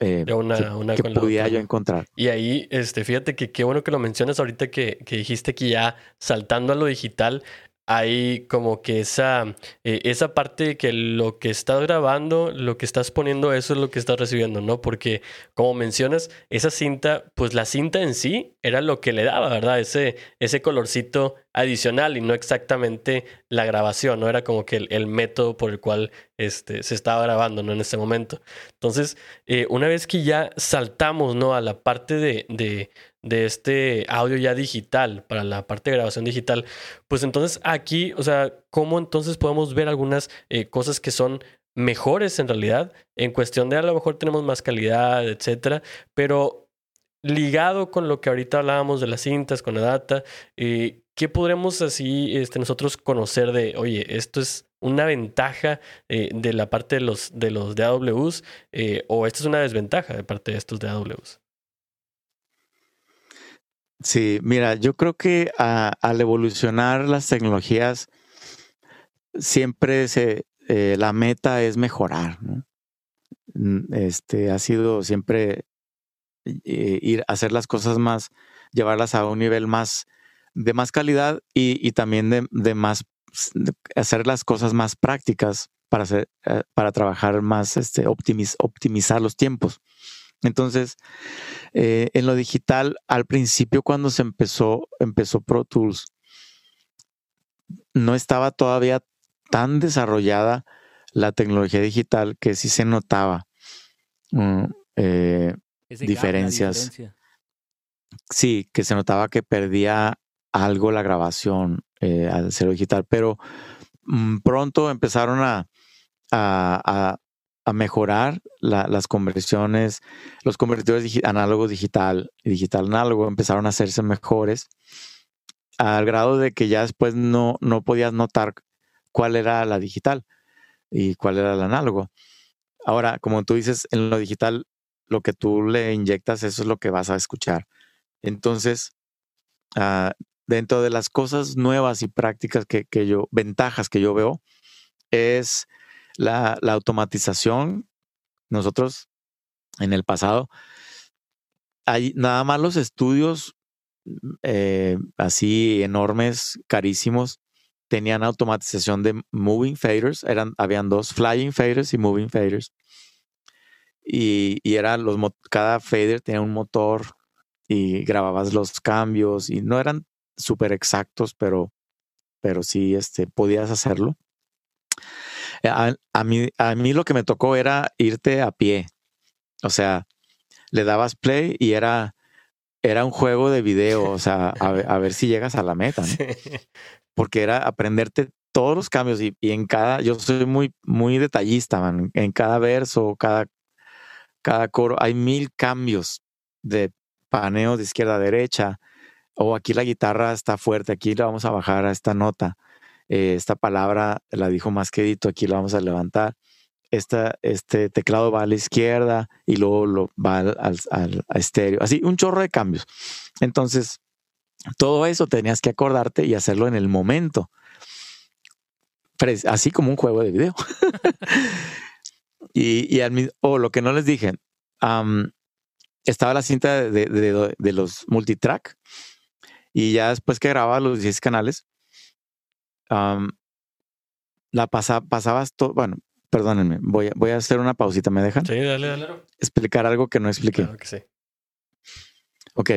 eh, De una- que, una pudiera yo encontrar. Y ahí, este, fíjate que qué bueno que lo mencionas ahorita que, que dijiste que ya saltando a lo digital, hay como que esa, eh, esa parte de que lo que estás grabando, lo que estás poniendo, eso es lo que estás recibiendo, ¿no? Porque como mencionas, esa cinta, pues la cinta en sí era lo que le daba, ¿verdad? Ese, ese colorcito adicional y no exactamente la grabación, ¿no? Era como que el, el método por el cual este, se estaba grabando, ¿no? En ese momento. Entonces, eh, una vez que ya saltamos, ¿no? A la parte de, de, de este audio ya digital, para la parte de grabación digital, pues entonces aquí, o sea, ¿cómo entonces podemos ver algunas eh, cosas que son mejores en realidad? En cuestión de a lo mejor tenemos más calidad, etcétera, pero ligado con lo que ahorita hablábamos de las cintas, con la data, eh, ¿qué podremos así este, nosotros conocer de, oye, esto es una ventaja eh, de la parte de los, de los DAWs o esta es una desventaja de parte de estos DAWs? Sí, mira, yo creo que a- al evolucionar las tecnologías, siempre se, eh, la meta es mejorar, ¿no? Mm, Este ha sido siempre eh, ir a hacer las cosas más, llevarlas a un nivel más de más calidad y, también de, de más hacer las cosas más prácticas para, hacer, eh, para trabajar más, este, optimizar los tiempos. Entonces, eh, en lo digital, al principio cuando se empezó, empezó Pro Tools, no estaba todavía tan desarrollada la tecnología digital que sí se notaba mm, eh, diferencias. Sí, que se notaba que perdía algo la grabación eh, al ser digital, pero mm, pronto empezaron a, a, mejorar las conversiones, los convertidores análogos digital y digital análogo empezaron a hacerse mejores al grado de que ya después no, no podías notar cuál era la digital y cuál era el análogo. Ahora, como tú dices, en lo digital, lo que tú le inyectas, eso es lo que vas a escuchar. Entonces, ah, dentro de las cosas nuevas y prácticas que, yo, ventajas que yo veo, es la, automatización. Nosotros, en el pasado, hay nada más los estudios eh, así enormes, carísimos, tenían automatización de moving faders. Eran, habían dos flying faders y moving faders. Y, y eran los, cada fader tenía un motor y grababas los cambios y no eran súper exactos, pero, pero sí este, podías hacerlo. Eh, a, mí, a mí lo que me tocó era irte a pie. O sea, le dabas play y era, era un juego de video, o sea, a, ver si llegas a la meta. Porque era aprenderte todos los cambios y, en cada, yo soy muy, muy detallista, man. En cada verso, cada, cada coro, hay mil cambios de paneo de izquierda a derecha, o aquí la guitarra está fuerte, aquí la vamos a bajar a esta nota, eh, esta palabra la dijo más quedito, aquí la vamos a levantar, esta, este teclado va a la izquierda y luego lo va al, al, estéreo, así un chorro de cambios. Entonces, todo eso tenías que acordarte y hacerlo en el momento, así como un juego de video. [LAUGHS] y, y al, lo que no les dije, estaba la cinta de, los multitrack y ya después que grababa los 10 canales, la pasabas todo, bueno, perdónenme, voy a, voy a hacer una pausita, ¿me dejan? Sí, dale, dale. Explicar algo que no expliqué. Claro que sí. Ok.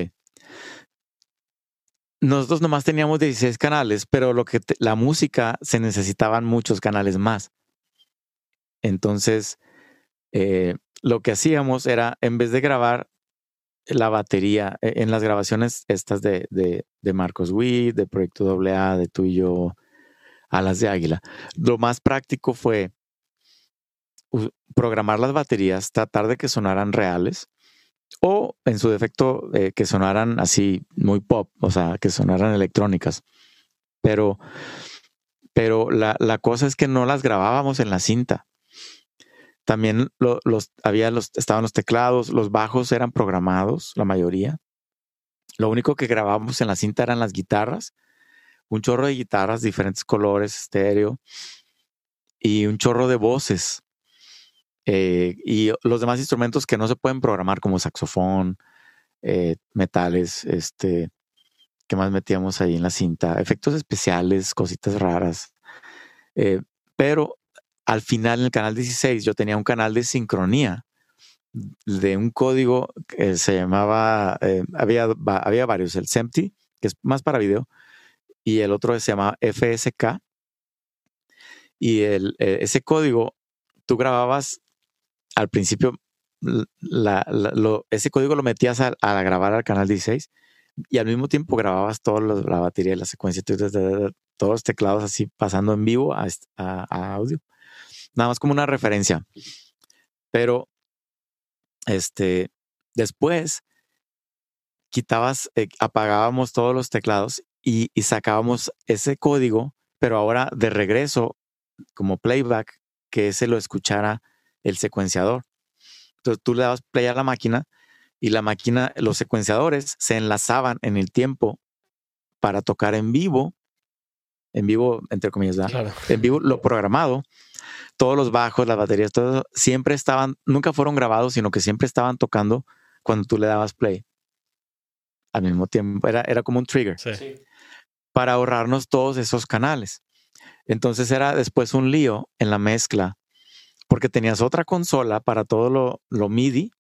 Nosotros nomás teníamos 16 canales, pero lo que la música se necesitaban muchos canales más. Entonces, eh, lo que hacíamos era, en vez de grabar la batería e, en las grabaciones estas de, de, Marcos Witt, de Proyecto AA, de tú y yo, Alas de Águila. Lo más práctico fue programar las baterías, tratar de que sonaran reales o en su defecto eh, que sonaran así muy pop, o sea, que sonaran electrónicas. Pero, pero la, la cosa es que no las grabábamos en la cinta. También los, había los, estaban los teclados, los bajos eran programados, la mayoría. Lo único que grabábamos en la cinta eran las guitarras, un chorro de guitarras, diferentes colores, estéreo, y un chorro de voces. Eh, y los demás instrumentos que no se pueden programar, como saxofón, eh, metales, este, ¿qué más metíamos ahí en la cinta? Efectos especiales, cositas raras. Eh, pero al final en el canal 16 yo tenía un canal de sincronía de un código que se llamaba, había, había varios, el SEMTI, que es más para video, y el otro se llama FSK. Y el, eh, ese código, tú grababas al principio, ese código lo metías a, grabar al canal 16 y al mismo tiempo grababas toda la batería de la secuencia, todos los teclados así pasando en vivo a audio nada más como una referencia. Pero, este, después quitabas, eh, apagábamos todos los teclados y, sacábamos ese código, pero ahora de regreso como playback, que ese lo escuchara el secuenciador. Entonces tú le dabas play a la máquina y la máquina, los secuenciadores se enlazaban en el tiempo para tocar en vivo, en vivo, entre comillas, en vivo lo programado todos los bajos, las baterías, todo siempre estaban, nunca fueron grabados, sino que siempre estaban tocando cuando tú le dabas play. Al mismo tiempo, era, era como un trigger. Para ahorrarnos todos esos canales. Entonces era después un lío en la mezcla, porque tenías otra consola para todo lo, lo MIDI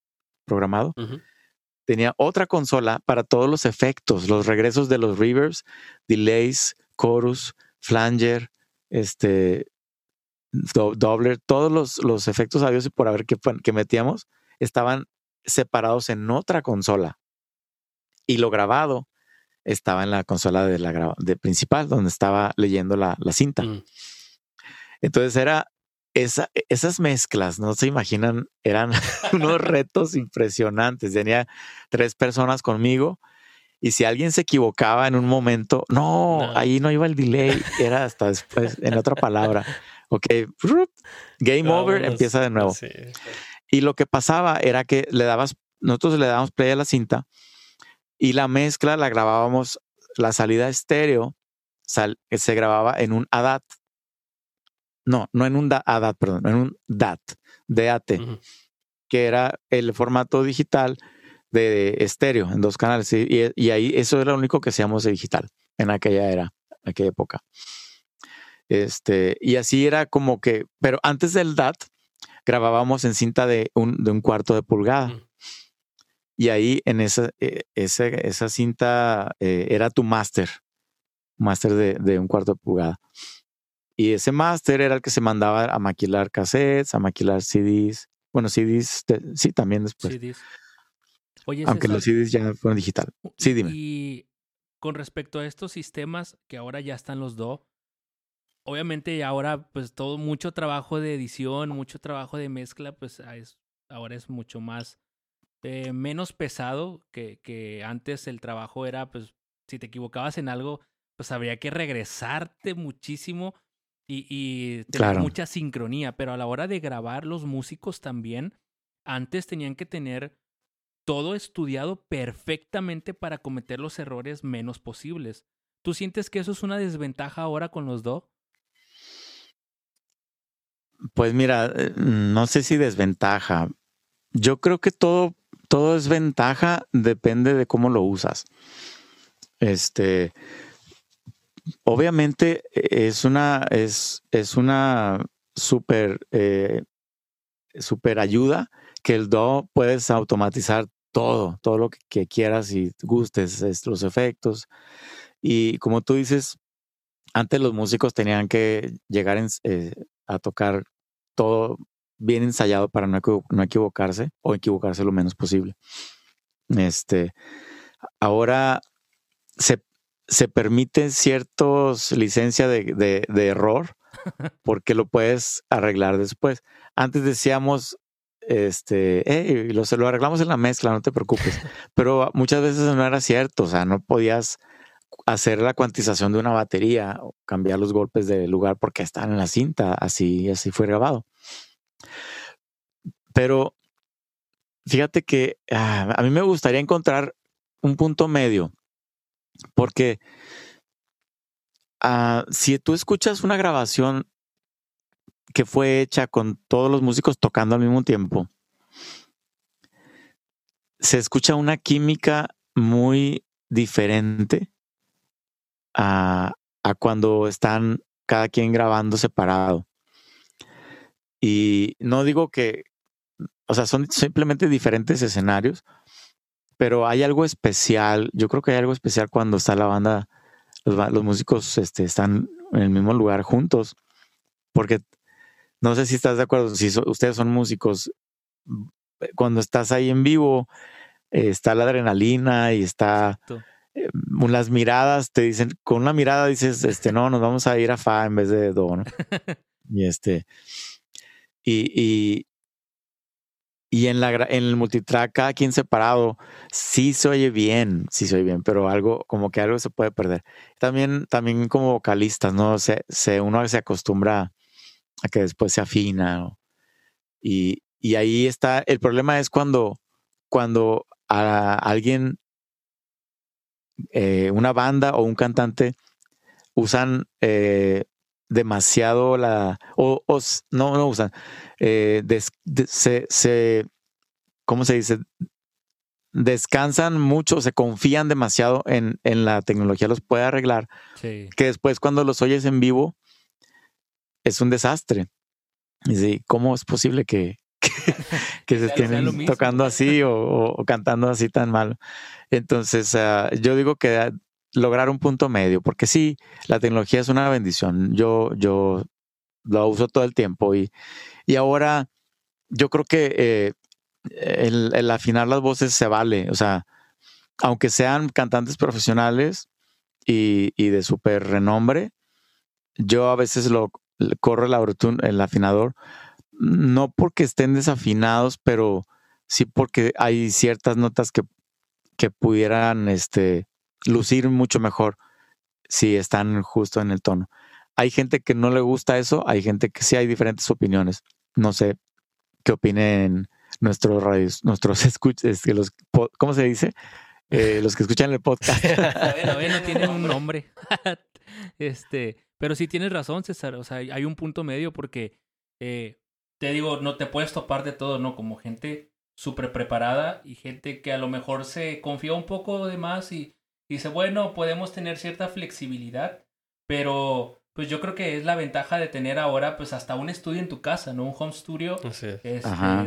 programado. Tenía otra consola para todos los efectos, los regresos de los reverbs, delays, chorus, flanger, este, do- doubler, todos los, los efectos a Dios y por haber que metíamos estaban separados en otra consola. Y lo grabado estaba en la consola de la de principal, donde estaba leyendo la, la cinta. Mm. Entonces era esa, esas mezclas, no se imaginan, eran [LAUGHS] unos retos impresionantes. Tenía tres personas conmigo y si alguien se equivocaba en un momento, no, No. ahí no iba el delay, era hasta después, en otra palabra. Ok, game over, Vámonos. empieza de nuevo. Sí. Y lo que pasaba era que le dabas, nosotros le dábamos play a la cinta y la mezcla la grabábamos, la salida estéreo sal- se grababa en un ADAT. No, no en un da- ADAT, perdón, en un DAT, DAT, Ujú. que era el formato digital de estéreo en dos canales. Y, ahí eso era lo único que hacíamos de digital en aquella era, en aquella época. Este, y así era como que, pero antes del DAT grabábamos en cinta de un, de un cuarto de pulgada. Y ahí en esa, eh, ese- esa cinta eh, era tu máster, máster de, de un cuarto de pulgada. Y ese máster era el que se mandaba a maquilar cassettes, a maquilar CDs. Bueno, CDs, sí, también después. CDs. Oye, aunque César, los CDs ya fueron digital. Sí, dime. Y con respecto a estos sistemas que ahora ya están los dos, obviamente ahora pues todo mucho trabajo de edición, mucho trabajo de mezcla, pues ah, es, ahora es mucho más eh, menos pesado que, que antes el trabajo era pues si te equivocabas en algo pues habría que regresarte muchísimo y, y tener Claro. mucha sincronía, pero a la hora de grabar los músicos también antes tenían que tener todo estudiado perfectamente para cometer los errores menos posibles. ¿Tú sientes que eso es una desventaja ahora con los dos? Pues mira, eh, no sé si desventaja. Yo creo que todo, todo es ventaja, depende de cómo lo usas. Este, obviamente eh, es una, es, es una super, eh, super ayuda que el DO puedes automatizar todo, todo lo que, quieras y gustes, es, los efectos. Y como tú dices, antes los músicos tenían que llegar en- eh, a tocar todo bien ensayado para no, no equivocarse o equivocarse lo menos posible. Este, ahora se, se permite ciertos licencia de, de- de error [LAUGHS] porque lo puedes arreglar después. Antes decíamos, este, "Hey, lo, lo arreglamos en la mezcla, no te preocupes. [LAUGHS] Pero muchas veces no era cierto, o sea, no podías hacer la cuantización de una batería o cambiar los golpes de lugar porque están en la cinta, así, así fue grabado. Pero fíjate que ah, a mí me gustaría encontrar un punto medio, porque ah, si tú escuchas una grabación que fue hecha con todos los músicos tocando al mismo tiempo, se escucha una química muy diferente a, a cuando están cada quien grabando separado. Y no digo que, o sea, son simplemente diferentes escenarios, pero hay algo especial. Yo creo que hay algo especial cuando está la banda, los, los músicos este, están en el mismo lugar juntos, porque no sé si estás de acuerdo, si so- ustedes son músicos, eh, cuando estás ahí en vivo, eh, está la adrenalina y está eh, las miradas te dicen, con una mirada dices, este, no, nos vamos a ir a fa en vez de do, ¿no? [LAUGHS] y este, y, y, y en la en el multitrack, cada quien separado, sí se oye bien, sí se oye bien, pero algo, como que algo se puede perder. También, también como vocalistas, ¿no? Se, se, uno se acostumbra a que después se afina. Y, y ahí está, el problema es cuando, cuando a alguien eh, una banda o un cantante usan eh, demasiado la o, o no no usan eh, des- de- se, se cómo se dice descansan mucho se confían demasiado en, en la tecnología los puede arreglar Sí. que después cuando los oyes en vivo es un desastre. Y sí, ¿cómo es posible que, [LAUGHS] [LAUGHS] que, se estén tocando así o, cantando así tan mal? Entonces, ah, yo digo que lograr un punto medio, porque sí, la tecnología es una bendición. Yo, yo lo uso todo el tiempo y, y ahora yo creo que eh, el, afinar las voces se vale. O sea, aunque sean cantantes profesionales y, y de súper renombre, yo a veces lo corro el, el afinador, no porque estén desafinados, pero sí porque hay ciertas notas que, que pudieran este, lucir mucho mejor si están justo en el tono. Hay gente que no le gusta eso, hay gente que sí hay diferentes opiniones. No sé qué opinen nuestros radios, nuestros [LAUGHS] escuches, que los, ¿cómo se dice? Eh, los que escuchan el podcast. bueno, bueno, tienen un nombre. [LAUGHS] este, pero sí tienes razón, César. O sea, hay un punto medio porque eh, te digo, no te puedes topar de todo, ¿no? Como gente súper preparada y gente que a lo mejor se confía un poco de más y dice, bueno, podemos tener cierta flexibilidad, pero pues yo creo que es la ventaja de tener ahora pues hasta un estudio en tu casa, ¿no? Un home studio, este,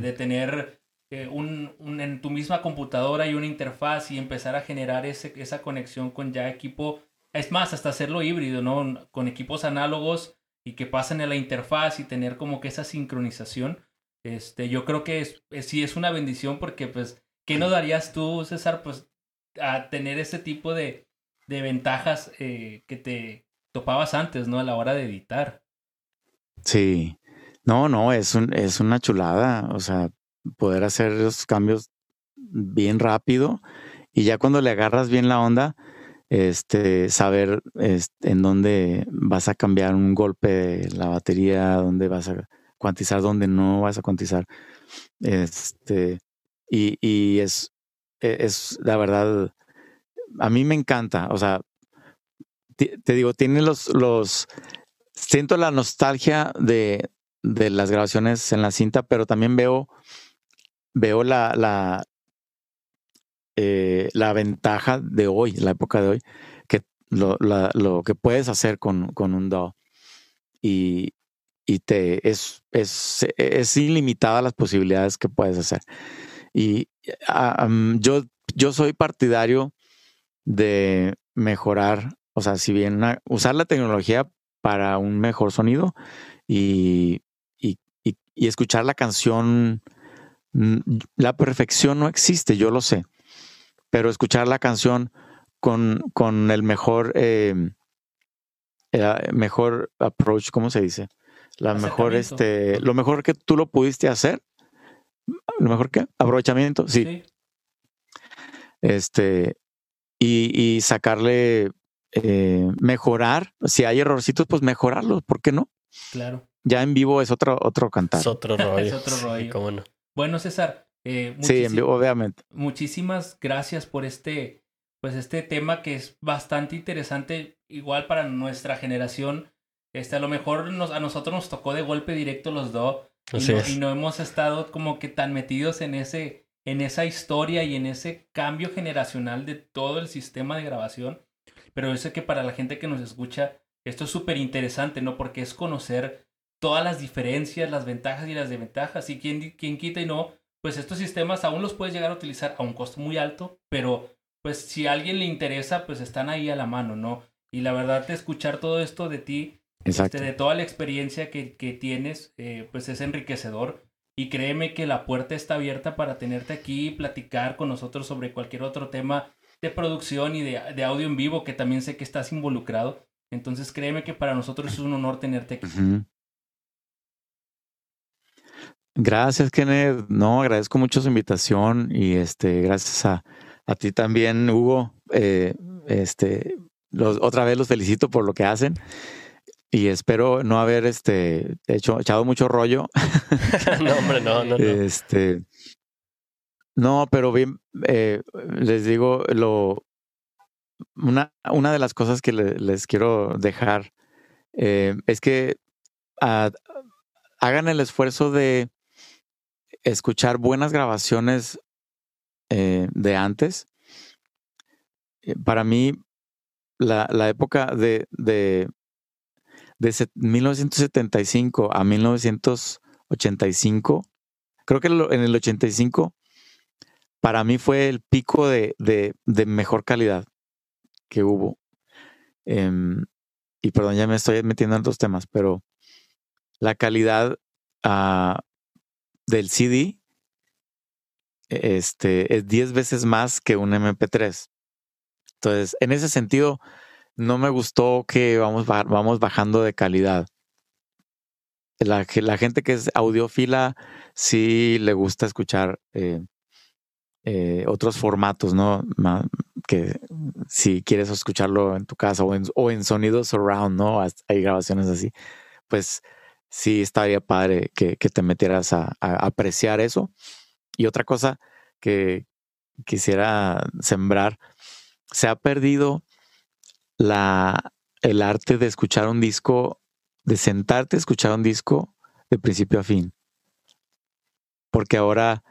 de tener eh, un, un, en tu misma computadora y una interfaz y empezar a generar ese, esa conexión con ya equipo, es más, hasta hacerlo híbrido, ¿no? Con equipos análogos y que pasen a la interfaz y tener como que esa sincronización, este, yo creo que es, sí es una bendición porque pues, ¿qué no darías tú, César, pues a tener ese tipo de, de ventajas eh, que te topabas antes, ¿no? A la hora de editar. Sí. No, no, es, un, es una chulada. O sea, poder hacer los cambios bien rápido y ya cuando le agarras bien la onda, este, saber en dónde vas a cambiar un golpe de la batería, dónde vas a cuantizar, dónde no vas a cuantizar. Este, y, y es, es la verdad, a mí me encanta. O sea, te digo, tiene los, los, siento la nostalgia de, de las grabaciones en la cinta, pero también veo, veo la, la, eh, la ventaja de hoy, la época de hoy, que lo, la, lo que puedes hacer con, con un DAW. Y, y te es, es, es ilimitada las posibilidades que puedes hacer. Y yo, yo soy partidario de mejorar o sea, si bien usar la tecnología para un mejor sonido y, y, y, escuchar la canción, mm, la perfección no existe, yo lo sé, pero escuchar la canción con, con el mejor, eh, mejor approach, ¿cómo se dice? La mejor, este, lo mejor que tú lo pudiste hacer, lo mejor que aprovechamiento, sí. sí. Este, y, y sacarle eh, mejorar. Si hay errorcitos, pues mejorarlos, ¿por qué no? Claro. Ya en vivo es otro, otro cantar. Es otro [LAUGHS] rollo. es otro rollo. no. Bueno, César. Eh, sí, en vivo, obviamente. Muchísimas gracias por este, pues este tema que es bastante interesante, igual para nuestra generación. Este, a lo mejor nos, a nosotros nos tocó de golpe directo los dos. Y, y no hemos estado como que tan metidos en ese, en esa historia y en ese cambio generacional de todo el sistema de grabación pero yo sé que para la gente que nos escucha, esto es súper interesante, ¿no? Porque es conocer todas las diferencias, las ventajas y las desventajas. Y quien, quien quita y no, pues estos sistemas aún los puedes llegar a utilizar a un costo muy alto, pero pues si a alguien le interesa, pues están ahí a la mano, ¿no? Y la verdad, escuchar todo esto de ti, este, de toda la experiencia que, que tienes, eh, pues es enriquecedor. Y créeme que la puerta está abierta para tenerte aquí y platicar con nosotros sobre cualquier otro tema de producción y de, audio en vivo, que también sé que estás involucrado. Entonces créeme que para nosotros es un honor tenerte aquí. Gracias, Kenneth. No, agradezco mucho su invitación y este, gracias a, a ti también, Hugo. Eh, este, los, otra vez los felicito por lo que hacen y espero no haber este hecho echado mucho rollo. [LAUGHS] no, hombre, no, no, no. Este, no, pero bien, eh, les digo, lo, una, una de las cosas que les quiero dejar eh, es que hagan el esfuerzo de escuchar buenas grabaciones eh, de antes. Para mí, la, la época de, de, de 1975 a 1985, creo que en el 85, para mí fue el pico de, mejor calidad que hubo. Em, y perdón, ya me estoy metiendo en otros temas, pero la calidad ah, del CD este, es 10 veces más que un MP3. Entonces, en ese sentido, no me gustó que vamos, vamos bajando de calidad. La, gente que es audiófila sí le gusta escuchar eh, eh, otros formatos, ¿no? Que si quieres escucharlo en tu casa o en, o en sonidos surround, ¿no? Hay grabaciones así. Pues sí estaría padre que, te metieras a, apreciar eso. Y otra cosa que quisiera sembrar, se ha perdido la, el arte de escuchar un disco, de sentarte a escuchar un disco de principio a fin. Porque ahora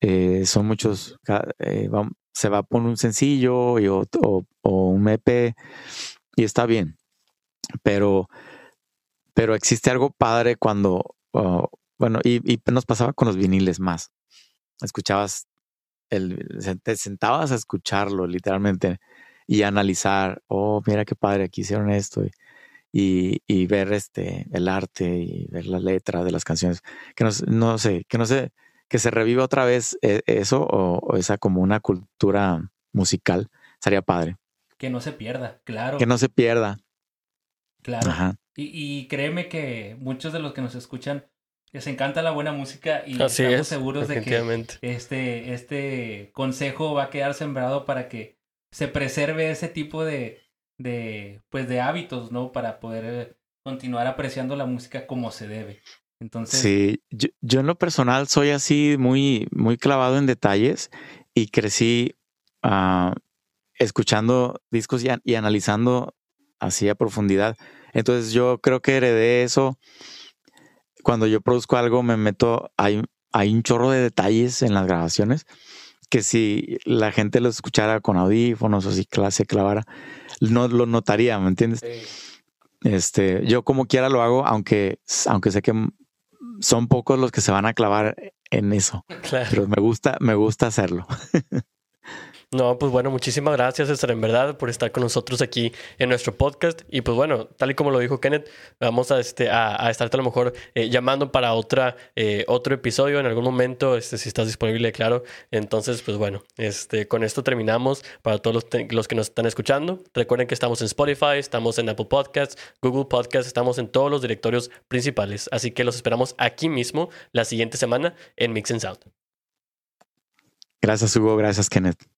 eh, son muchos, eh, se va a poner un sencillo y, o, un EP y está bien. Pero pero existe algo padre cuando, oh, bueno, y, nos pasaba con los viniles más. Escuchabas, el, te sentabas a escucharlo literalmente y analizar, oh, mira qué padre, aquí hicieron esto. Y, y, ver este, el arte y ver la letra de las canciones. Que no, no sé, que no sé, que se reviva otra vez eh, eso o, esa como una cultura musical. Sería padre. Que no se pierda, claro. Que no se pierda. Claro. Ajá. Y, créeme que muchos de los que nos escuchan les encanta la buena música y estamos seguros de que este, este consejo va a quedar sembrado para que se preserve ese tipo de, de, pues de hábitos, ¿no? Para poder continuar apreciando la música como se debe. Entonces. Sí, yo, en lo personal soy así muy, muy clavado en detalles y crecí ah, escuchando discos y, y, analizando así a profundidad. Entonces yo creo que heredé eso. Cuando yo produzco algo me meto, hay, hay un chorro de detalles en las grabaciones que si la gente lo escuchara con audífonos o si se clavara, no lo notaría, ¿me entiendes? Este, yo como quiera lo hago, aunque, aunque sé que son pocos los que se van a clavar en eso. Pero me gusta, me gusta hacerlo. [LAUGHS] No, pues bueno, muchísimas gracias, César, en verdad, por estar con nosotros aquí en nuestro podcast. Y pues bueno, tal y como lo dijo Kenneth, vamos a, este, a, a estarte a lo mejor eh, llamando para otra, eh, otro episodio en algún momento, este, si estás disponible, claro. Entonces, pues bueno, este, con esto terminamos para todos los, los que nos están escuchando. Recuerden que estamos en Spotify, estamos en Apple Podcasts, Google Podcasts, estamos en todos los directorios principales. Así que los esperamos aquí mismo la siguiente semana en Mix and Sound. Gracias, Hugo. Gracias, Kenneth.